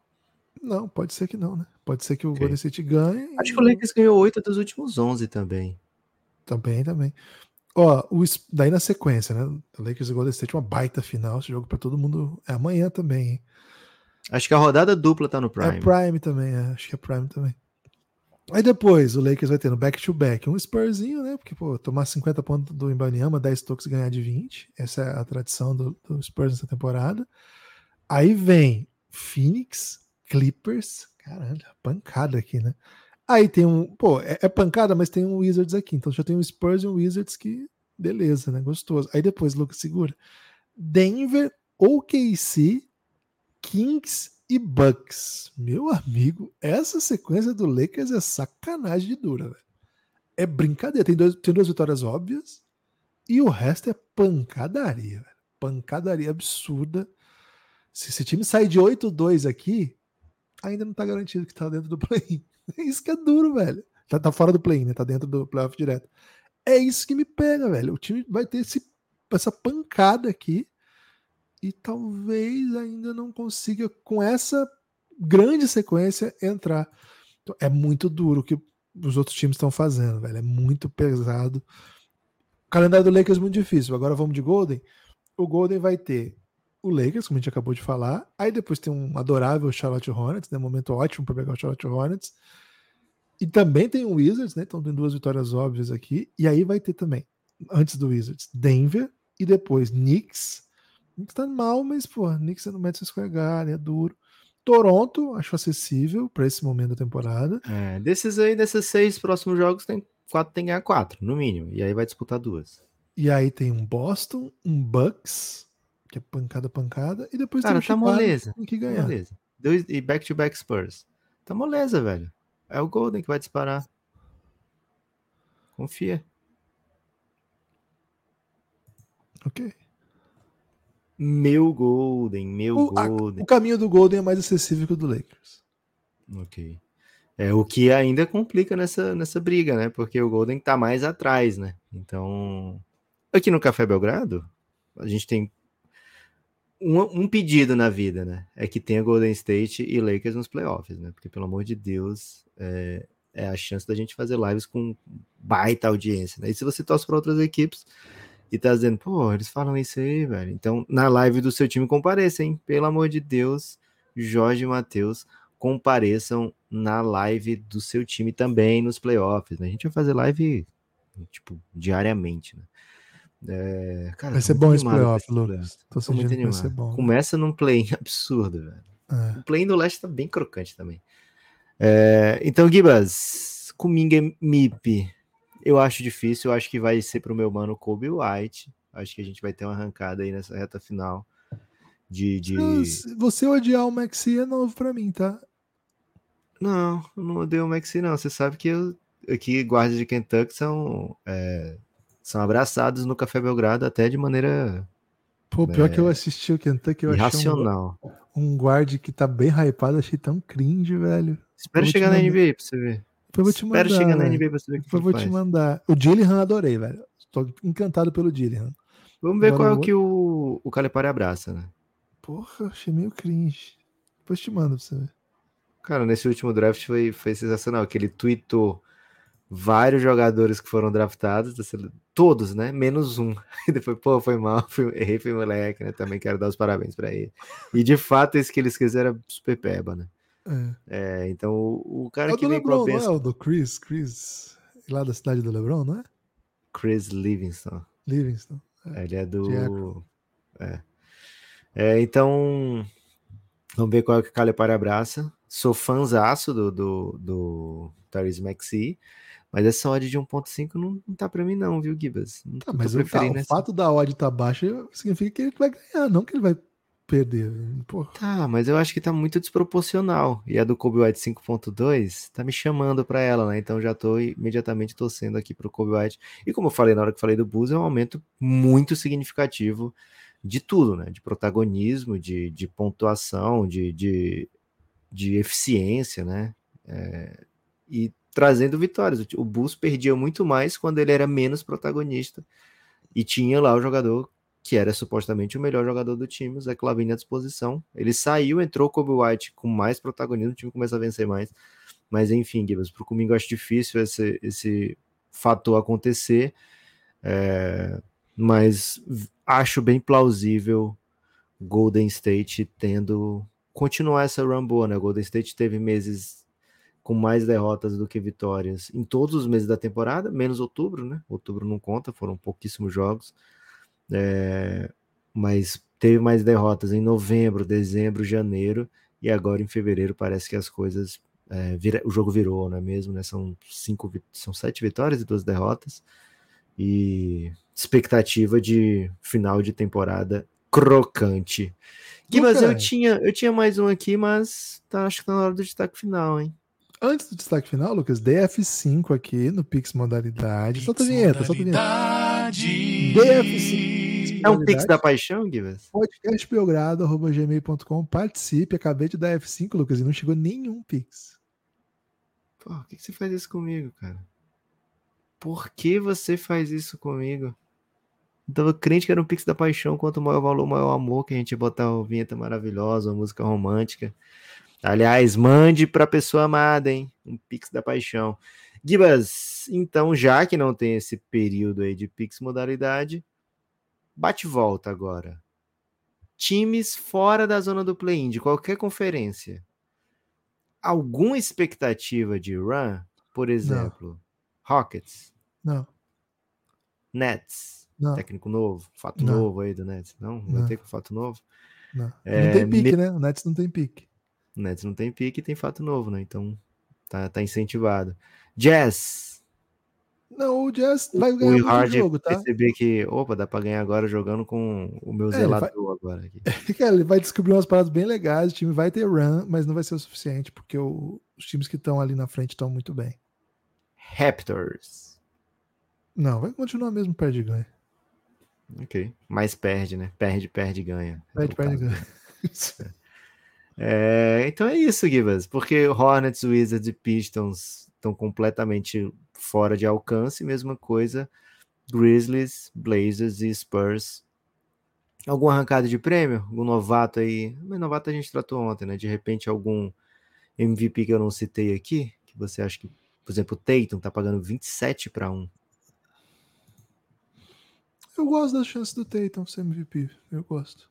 Não, pode ser que não, né? Pode ser que o okay. Golden State ganhe. Acho e... que o Lakers ganhou oito dos últimos onze também. Também, também. Ó, o, daí na sequência, né? O Lakers e Golden State, uma baita final. Esse jogo para todo mundo é amanhã também, hein? Acho que a rodada dupla tá no Prime. É Prime também, é. acho que é Prime também. Aí depois o Lakers vai ter no back-to-back um Spurzinho, né? Porque, pô, tomar 50 pontos do Imbaniama, 10 toques e ganhar de 20. Essa é a tradição do, do Spurs nessa temporada. Aí vem Phoenix, Clippers. Caralho, pancada aqui, né? Aí tem um. Pô, é, é, pancada, mas tem um Wizards aqui. Então já tem um Spurs e um Wizards que. Beleza, né? Gostoso. Aí depois, Lucas, segura. Denver, OKC, Kings e Bucks. Meu amigo, essa sequência do Lakers é sacanagem de dura, velho. É brincadeira. Tem, dois, tem duas vitórias óbvias e o resto é pancadaria, velho. Pancadaria absurda. Se esse time sair de 8-2 aqui, ainda não tá garantido que tá dentro do play. *laughs* Isso que é duro, velho. Tá, tá fora do play, né? Tá dentro do playoff direto. É isso que me pega, velho. O time vai ter esse, essa pancada aqui e talvez ainda não consiga, com essa grande sequência, entrar. Então, é muito duro o que os outros times estão fazendo, velho. É muito pesado. O calendário do Lakers é muito difícil. Agora vamos de Golden. O Golden vai ter o Lakers, como a gente acabou de falar. Aí depois tem um adorável Charlotte Hornets, né? Momento ótimo para pegar o Charlotte Hornets. E também tem o Wizards, né? Então tem duas vitórias óbvias aqui. E aí vai ter também antes do Wizards, Denver e depois Knicks. Knicks tá mal, mas, pô, Knicks é no Madison Square Garden, é duro. Toronto, acho acessível para esse momento da temporada. É, desses aí, desses seis próximos jogos, tem quatro, tem que ganhar quatro, no mínimo. E aí vai disputar duas. E aí tem um Boston, um Bucks, que é pancada, pancada, e depois Cara, tem tá Chicago, moleza. tem que Tá ganhar. moleza. Dois, e back-to-back Spurs. Tá moleza, velho. É o Golden que vai disparar. Confia. Ok. Meu Golden, meu O, a- Golden. o caminho do Golden é mais acessível que o do Lakers. Ok. É o que ainda complica nessa, nessa briga, né? Porque o Golden tá mais atrás, né? Então, aqui no Café Belgrado, a gente tem um, um pedido na vida, né? É que tenha Golden State e Lakers nos playoffs, né? Porque, pelo amor de Deus, é, é a chance da gente fazer lives com baita audiência, né? E se você torce para outras equipes e tá dizendo, pô, eles falam isso aí, velho. Então, na live do seu time, compareça, hein? Pelo amor de Deus, Jorge e Matheus, compareçam na live do seu time também nos playoffs, né? A gente vai fazer live, tipo, diariamente, né? É, cara, Vai ser bom esse animado playoff, Lucas. Tô Tô muito que vai ser animado. bom. Começa num play absurdo, velho. É. O play do leste tá bem crocante também. É, então, Gibas, Kuminga MIP, eu acho difícil. Eu acho que vai ser pro meu mano Kobe White. Acho que a gente vai ter uma arrancada aí nessa reta final de. de... Você odiar o Maxi é novo pra mim, tá? Não, eu não odeio o Maxi, não. Você sabe que eu, aqui, guardas de Kentucky são, é, são abraçados no Café Belgrado até de maneira Pô, pior É. que eu assisti o Kentucky, eu achei irracional. um, um guard que tá bem hypado, achei tão cringe, velho. Te chegar na. NBA pra você ver. Depois eu vou te mandar. Espera chegar na. NBA pra você ver que Depois eu vou te faz. mandar. O Dillihan adorei, velho. Tô encantado pelo Dillihan. Vamos ver Agora qual é o que o, o Calipari abraça, né? Porra, achei meio cringe. Depois te mando pra você ver. Cara, nesse último draft foi, foi sensacional, que ele tweetou vários jogadores que foram draftados, todos, né? Menos um. *laughs* E depois, pô, foi mal, *laughs* fui, errei, foi moleque, né? Também quero dar os parabéns pra ele. E de fato, esse que eles quiseram era super peba, né? É. É, então, o, o cara É o que do a LeBron, não é? O do Chris, Chris. Lá da cidade do LeBron, não é? Chris Livingston. Livingston. Ele é do. É. É, então, vamos ver qual é que o Calipari abraça. Sou fãzaço do, do, do Tyrese Maxey, mas essa odd de 1.5 não, não tá pra mim não, viu, Gibas? Não Tá, mas o, tá, o fato da odd estar baixa significa que ele vai ganhar, não que ele vai perder. Pô, Tá, mas eu acho que tá muito desproporcional. E a do Kobe White 5.2 tá me chamando pra ela, né? Então já tô imediatamente torcendo aqui pro Kobe White. E como eu falei na hora que eu falei do Bulls, é um aumento muito significativo de tudo, né? De protagonismo, de, de pontuação, de, de, de eficiência, né? É, e trazendo vitórias. O O Bulls perdia muito mais quando ele era menos protagonista e tinha lá o jogador que era supostamente o melhor jogador do time, o Zé Clavini à disposição. Ele saiu, entrou o Kobe White com mais protagonismo, o time começa a vencer mais. Mas enfim, Gibbs, pro comigo eu acho difícil esse, esse fator acontecer, é, mas acho bem plausível Golden State tendo continuar essa run boa, né? Golden State teve meses com mais derrotas do que vitórias em todos os meses da temporada, menos outubro, né? Outubro não conta, foram pouquíssimos jogos. É, mas teve mais derrotas em novembro, dezembro, janeiro e agora em fevereiro parece que as coisas é, vira- o jogo virou, não é mesmo? Né? São cinco, são sete vitórias e duas derrotas e expectativa de final de temporada crocante. Gui, mas eu tinha, eu tinha mais um aqui, mas tá, acho que tá na hora do destaque final, hein? Antes do destaque final, Lucas, DF5 aqui no Pix Modalidade. Solta a vinheta, solta a vinheta. DF5. É um pix da paixão, Givas? podcastbelgrado.gmail.com Participe. Acabei de dar F5, Lucas, e não chegou nenhum Pix. Pô, por que, que você faz isso comigo, cara? Por que você faz isso comigo? Eu tava crente que era um Pix da Paixão, quanto maior o valor, maior o amor, que a gente ia botar uma vinheta maravilhosa, uma música romântica. Aliás, mande pra pessoa amada, hein? Um Pix da Paixão. Gibas, então, já que não tem esse período aí de Pix modalidade, bate e volta agora. Times fora da zona do play-in, de qualquer conferência. Alguma expectativa de run? Por exemplo, Rockets, Não. Nets. Não. Técnico novo, fato Não. novo aí do Nets. Não, não Não. tem fato novo. Não, É, não tem pique, me- né? O Nets não tem pique. O Nets não tem pique e tem fato novo, né? Então tá, tá incentivado. Jazz. Não, o Jazz vai O ganhar muito Hard jogo, tá? perceber que, opa, dá pra ganhar agora jogando com o meu É, zelador agora aqui. *laughs* Cara, ele vai descobrir umas paradas bem legais. O time vai ter run, mas não vai ser o suficiente, porque o- os times que estão ali na frente estão muito bem. Raptors. Não, vai continuar mesmo perde e ganha. Ok. Mas perde, né? Perde, perde, ganha. Perde, No perde e ganha. *laughs* É, então é isso, Gibas. Porque Hornets, Wizards e Pistons estão completamente fora de alcance. Mesma coisa, Grizzlies, Blazers e Spurs. Alguma arrancada de prêmio? Algum novato aí? Mas novato a gente tratou ontem, né? De repente algum MVP que eu não citei aqui, que você acha que, por exemplo, o Tatum tá pagando 27 para 1. Eu gosto das chances do Tatum ser MVP. Eu gosto.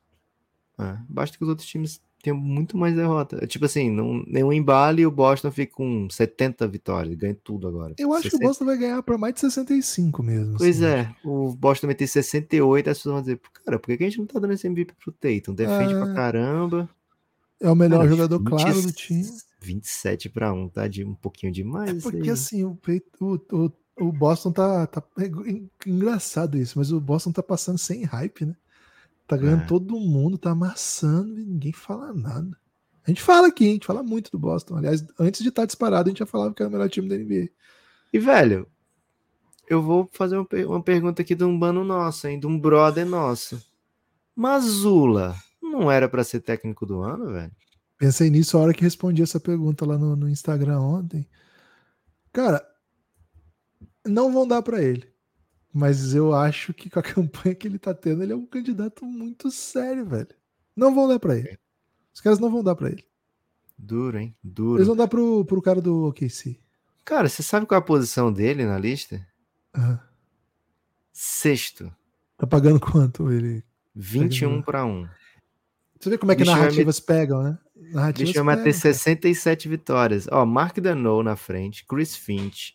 É, basta que os outros times tenham muito mais derrota. É Tipo assim, não, nenhum embale e o Boston fica com 70 vitórias, ganha tudo agora. Eu acho que o 60. Boston vai ganhar para mais de 65 mesmo. Pois assim. é, o Boston também tem 68, as pessoas vão dizer, cara, por que a gente não tá dando esse MVP pro Tatum? Defende É. pra caramba. É o melhor Cara, jogador 20 claro do time. 27 para 1, tá de um pouquinho demais. É porque aí. assim, o, o, o, Boston tá, tá. É en- engraçado isso, mas o Boston tá passando sem hype, né? Tá ganhando É. todo mundo, tá amassando e ninguém fala nada. A gente fala aqui, a gente fala muito do Boston. Aliás, antes de estar disparado, a gente já falava que era o melhor time da NBA. E, velho, eu vou fazer uma, per- uma pergunta aqui de um bano nosso, hein? De um brother nosso. Mazula não era pra ser técnico do ano, velho? Pensei nisso a hora que respondi essa pergunta lá no, no Instagram ontem. Cara, não vão dar pra ele. Mas eu acho que com a *laughs* campanha que ele tá tendo, ele é um candidato muito sério, velho. Não vão dar pra ele. Os caras não vão dar pra ele. Duro, hein? Duro. Eles vão dar pro, pro cara do OKC. Cara, você sabe qual é a posição dele na lista? Aham. Sexto. Tá pagando quanto ele? 21 para 1. Você vê como é que Bicho vai narrativas pegam, né? Narrativas ter pegam, cara. 67 vitórias. Ó, Mark Danou na frente, Chris Finch.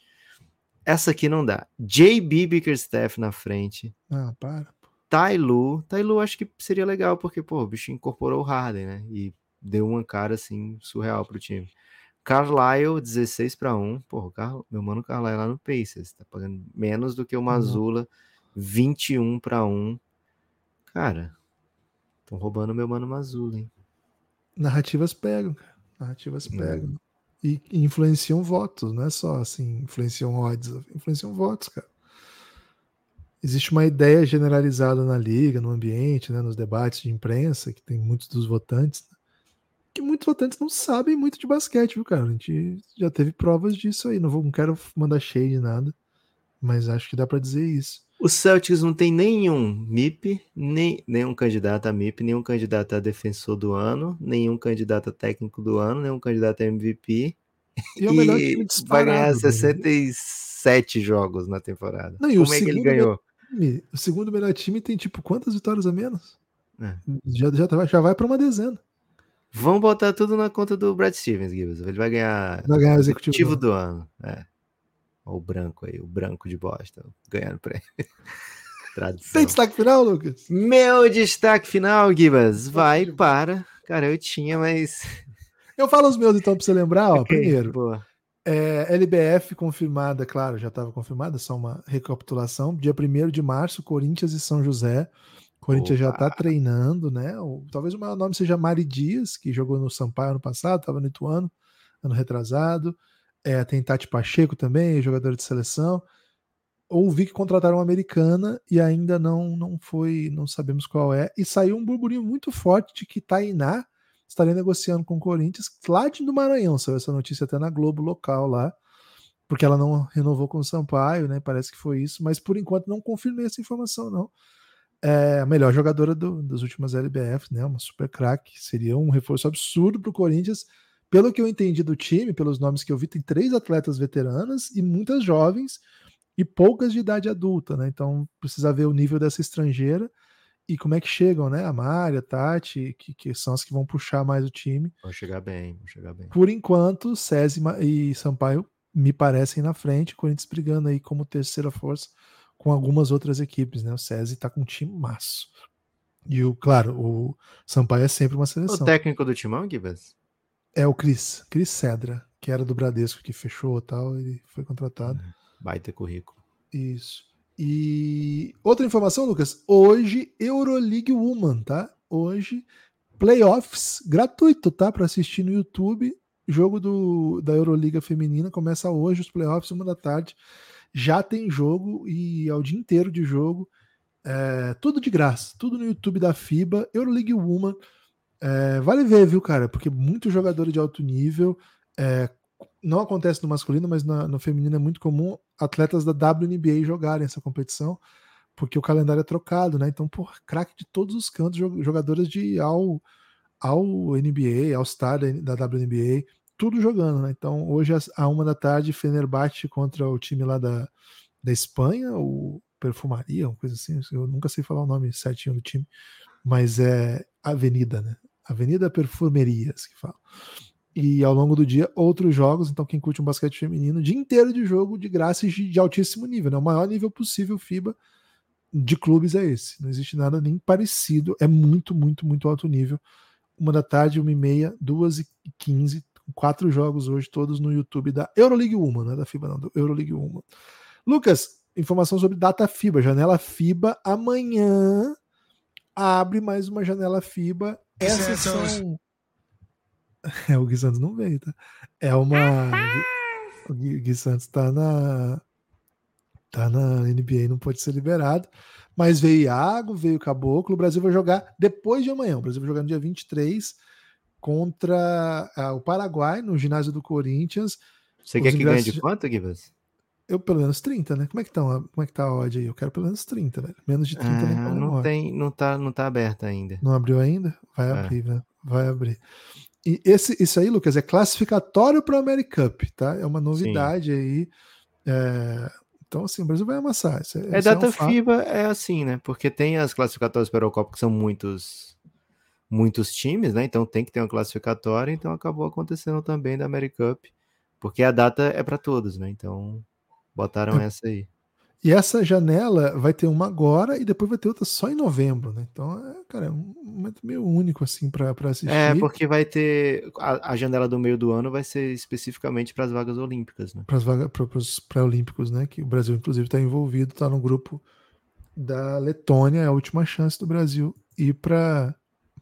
Essa aqui não dá. JB Bickerstaff na frente. Ah, para. Ty Lue acho que seria legal, porque, pô, o bicho incorporou o Harden, né? E deu uma cara, assim, surreal pro time. Carlisle, 16 para 1. Pô, Car... meu mano Carlisle lá no Pacers. Tá pagando menos do que o Mazula. 21 para 1. Cara, estão roubando meu mano Mazula, hein? Narrativas pegam, cara. Narrativas Hum. pegam. E, influenciam votos, não é só assim, influenciam odds, influenciam votos, cara. Existe uma ideia generalizada na liga, no ambiente, né, nos debates de imprensa, que tem muitos dos votantes, né, que muitos votantes não sabem muito de basquete, viu, cara? A gente já teve provas disso aí. Não, vou, não quero mandar cheio de nada, mas acho que dá pra dizer isso. O Celtics não tem nenhum MIP, nem, nenhum candidato a MIP, nenhum candidato a defensor do ano, nenhum candidato a técnico do ano, nenhum candidato a MVP. E é o melhor time vai ganhar do 67 jogos na temporada. Não, e o Como é que ele ganhou? time, o segundo melhor time tem tipo quantas vitórias a menos? É. Já, já, tá- já vai pra uma dezena. Vamos botar tudo na conta do Brad Stevens, Gibbs. Ele vai ganhar Vai ganhar o executivo. executivo do ano. É. Ó, o branco aí, o branco de Boston, ganhando prêmio. *laughs* Tradição. Tem destaque final, Lucas? Meu destaque final, Gibas, vai para. Cara, eu tinha, mas. *laughs* Eu falo os meus então pra você lembrar. Ó, *laughs* Primeiro, boa. é, LBF confirmada, claro, já estava confirmada, só uma recapitulação. Dia 1 de março, Corinthians e São José. Corinthians já Opa. está treinando, né? Talvez o maior nome seja Mari Dias, que jogou no Sampaio ano passado, estava no Ituano, ano retrasado. É, tem Tati Pacheco também, jogadora de seleção. Ouvi que contrataram uma americana e ainda não não foi, não sabemos qual é. E saiu um burburinho muito forte de que Tainá estaria negociando com o Corinthians lá de do Maranhão. Saiu essa notícia até na Globo local lá, porque ela não renovou com o Sampaio, né? Parece que foi isso, mas por enquanto não confirmei essa informação, não. É a melhor jogadora do- das últimas LBF, né? Uma super craque. Seria um reforço absurdo para o Corinthians. Pelo que eu entendi do time, pelos nomes que eu vi, tem três atletas veteranas e muitas jovens e poucas de idade adulta, né? Então precisa ver o nível dessa estrangeira e como é que chegam, né? A Mari, a Tati, que, que são as que vão puxar mais o time. Vou chegar bem, vou chegar bem. Por enquanto, César e Sampaio me parecem na frente, Corinthians brigando aí como terceira força com algumas outras equipes, né? O SESI tá com um time maço. E o, claro, o Sampaio é sempre uma seleção. O técnico do Timão, Gibas? É o Cris, Cris Cedra, que era do Bradesco, que fechou tal, ele foi contratado. Baita currículo. Isso. E outra informação, Lucas, hoje Euroleague Woman, tá? Hoje playoffs gratuito, tá? Para assistir no YouTube. Jogo do, da Euroliga Feminina começa hoje, os playoffs, uma da tarde. Já tem jogo e é o dia inteiro de jogo. É, tudo de graça, tudo no YouTube da FIBA, Euroleague Woman. É, vale ver, viu, cara? Porque muitos jogadores de alto nível. É, não acontece no masculino, mas na, no feminino é muito comum atletas da WNBA jogarem essa competição, porque o calendário é trocado, né? Então, por craque de todos os cantos, jogadoras de ao, ao NBA, ao Star da, WNBA, tudo jogando, né? Então, hoje a uma da tarde, Fenerbahçe contra o time lá da, da Espanha, o Perfumaria, uma coisa assim, eu nunca sei falar o nome certinho do time, mas é Avenida, né? Avenida Perfumerias que fala e ao longo do dia outros jogos. Então, quem curte um basquete feminino, dia inteiro de jogo de graça e de, altíssimo nível, né? O maior nível possível FIBA de clubes é esse. Não existe nada nem parecido. É muito, muito, muito alto nível. Uma da tarde, uma e meia, duas e quinze, quatro jogos hoje, todos no YouTube da Euroleague Uma, não é da FIBA, não, do Euroleague Uma. Lucas, informação sobre data FIBA, janela FIBA amanhã abre mais uma janela FIBA. Essas são *laughs* É, o Gui Santos não veio, tá? É uma. O Gui, Gui Santos tá na. Tá na NBA, não pode ser liberado. Mas veio Iago, veio Caboclo. O Brasil vai jogar depois de amanhã. O Brasil vai jogar no dia 23 contra uh, o Paraguai, no ginásio do Corinthians. Você Os quer que ganhe de quanto, Gibas? Eu pelo menos 30, né? Como é que tá, como é que tá a odd aí? Eu quero pelo menos 30, velho. Menos de 30 ah, nem não tem, não tá, não tá aberto ainda. Não abriu ainda? Vai é. abrir, né? Vai abrir. E esse, isso aí, Lucas, é classificatório para o Americup, tá? É uma novidade Sim. aí. É... Então, assim, o Brasil vai amassar. É, data é um FIBA é assim, né? Porque tem as classificatórias para a Eurocopa que são muitos muitos times, né? Então tem que ter uma classificatória, então acabou acontecendo também da Americup, porque a data é para todos, né? Então botaram é. essa aí. E essa janela vai ter uma agora e depois vai ter outra só em novembro, né? Então, é, cara, é um momento meio único, assim, para assistir. É, porque vai ter. A, a, janela do meio do ano vai ser especificamente para as vagas olímpicas, né? Para as vagas para os pré-olímpicos, né? Que o Brasil, inclusive, está envolvido, está no grupo da Letônia, é a última chance do Brasil ir para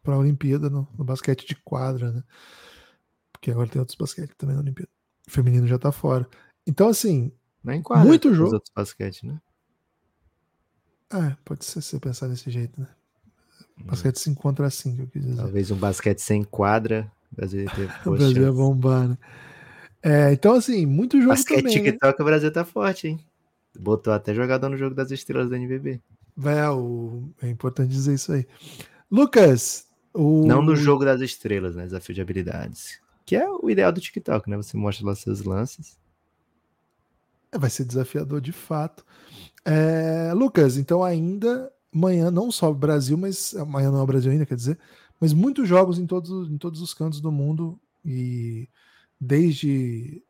a Olimpíada no, no, basquete de quadra, né? Porque agora tem outros basquete também na Olimpíada. O feminino já está fora. Então, assim, não enquadra muito jogo. outros basquete, né? É, pode ser se pensar desse jeito, né? Hum. Basquete 5 contra 5, eu quis dizer. Talvez um basquete sem quadra, o Brasil ia ter *laughs* O Brasil ia bombar, né? É, então, assim, muito jogo basquete também. Basquete TikTok, né? o Brasil tá forte, hein? Botou até jogador no jogo das estrelas da NBB. É, o... é importante dizer isso aí. Lucas, o... Não no jogo das estrelas, né? Desafio de habilidades. Que é o ideal do TikTok, né? Você mostra lá seus lances. É, vai ser desafiador de fato. É, Lucas, então ainda amanhã não só o Brasil, mas amanhã não é o Brasil ainda, quer dizer, mas muitos jogos em todos, em todos os cantos do mundo e desde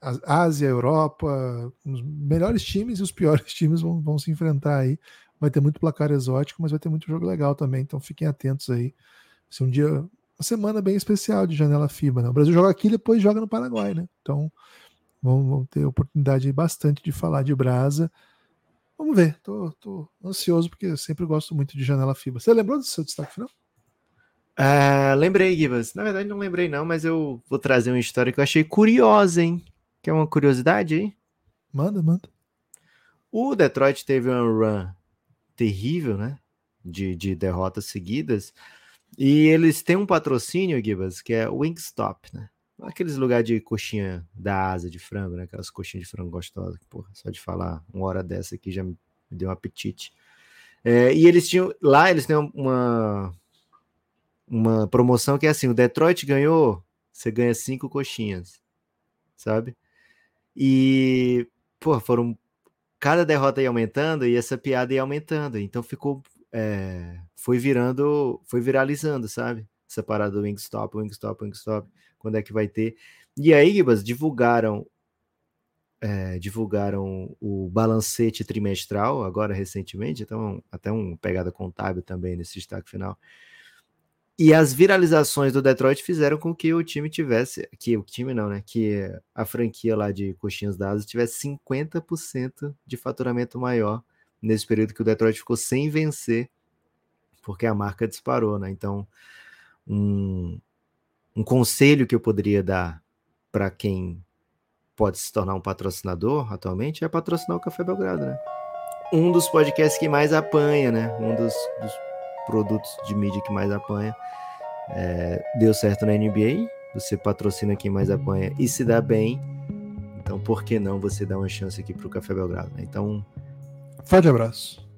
a Ásia, Europa, os melhores times e os piores *laughs* times vão, vão se enfrentar aí. Vai ter muito placar exótico, mas vai ter muito jogo legal também, então fiquem atentos aí. Vai ser um dia, uma semana bem especial de janela FIBA, né? O Brasil joga aqui e depois joga no Paraguai, né? Então Vamos, vamos ter oportunidade bastante de falar de Brasa. Vamos ver, tô, tô, ansioso porque eu sempre gosto muito de Janela FIBA. Você lembrou do seu destaque final? Uh, lembrei, Gibas. Na verdade, não lembrei, não, mas eu vou trazer uma história que eu achei curiosa, hein? Que é uma curiosidade aí? Manda, manda. O Detroit teve uma run terrível, né? De, de derrotas seguidas. E eles têm um patrocínio, Gibas, que é Wingstop, né? Aqueles lugares de coxinha da asa de frango, né? Aquelas coxinhas de frango gostosas. Porra, só de falar uma hora dessa aqui já me deu um apetite. É, e eles tinham. Lá eles têm uma, uma promoção que é assim: o Detroit ganhou, você ganha cinco coxinhas, sabe? E, pô, foram. Cada derrota ia aumentando e essa piada ia aumentando. Então ficou. É, foi virando. Foi viralizando, sabe? Essa parada do Wingstop, Wingstop, Wingstop quando é que vai ter. E aí, Gibas, divulgaram é, divulgaram o balancete trimestral, agora recentemente, então até uma pegada contábil também nesse destaque final. E as viralizações do Detroit fizeram com que o time tivesse, que o time não, né? Que a franquia lá de coxinhas dadas tivesse 50% de faturamento maior nesse período que o Detroit ficou sem vencer, porque a marca disparou, né? Então, um, um conselho que eu poderia dar para quem pode se tornar um patrocinador atualmente é patrocinar o Café Belgrado, né? Um dos podcasts que mais apanha, né? Um dos, dos produtos de mídia que mais apanha. É, deu certo na NBA, você patrocina quem mais apanha e se dá bem. Então, por que não você dar uma chance aqui para o Café Belgrado? Né? Então, forte abraço.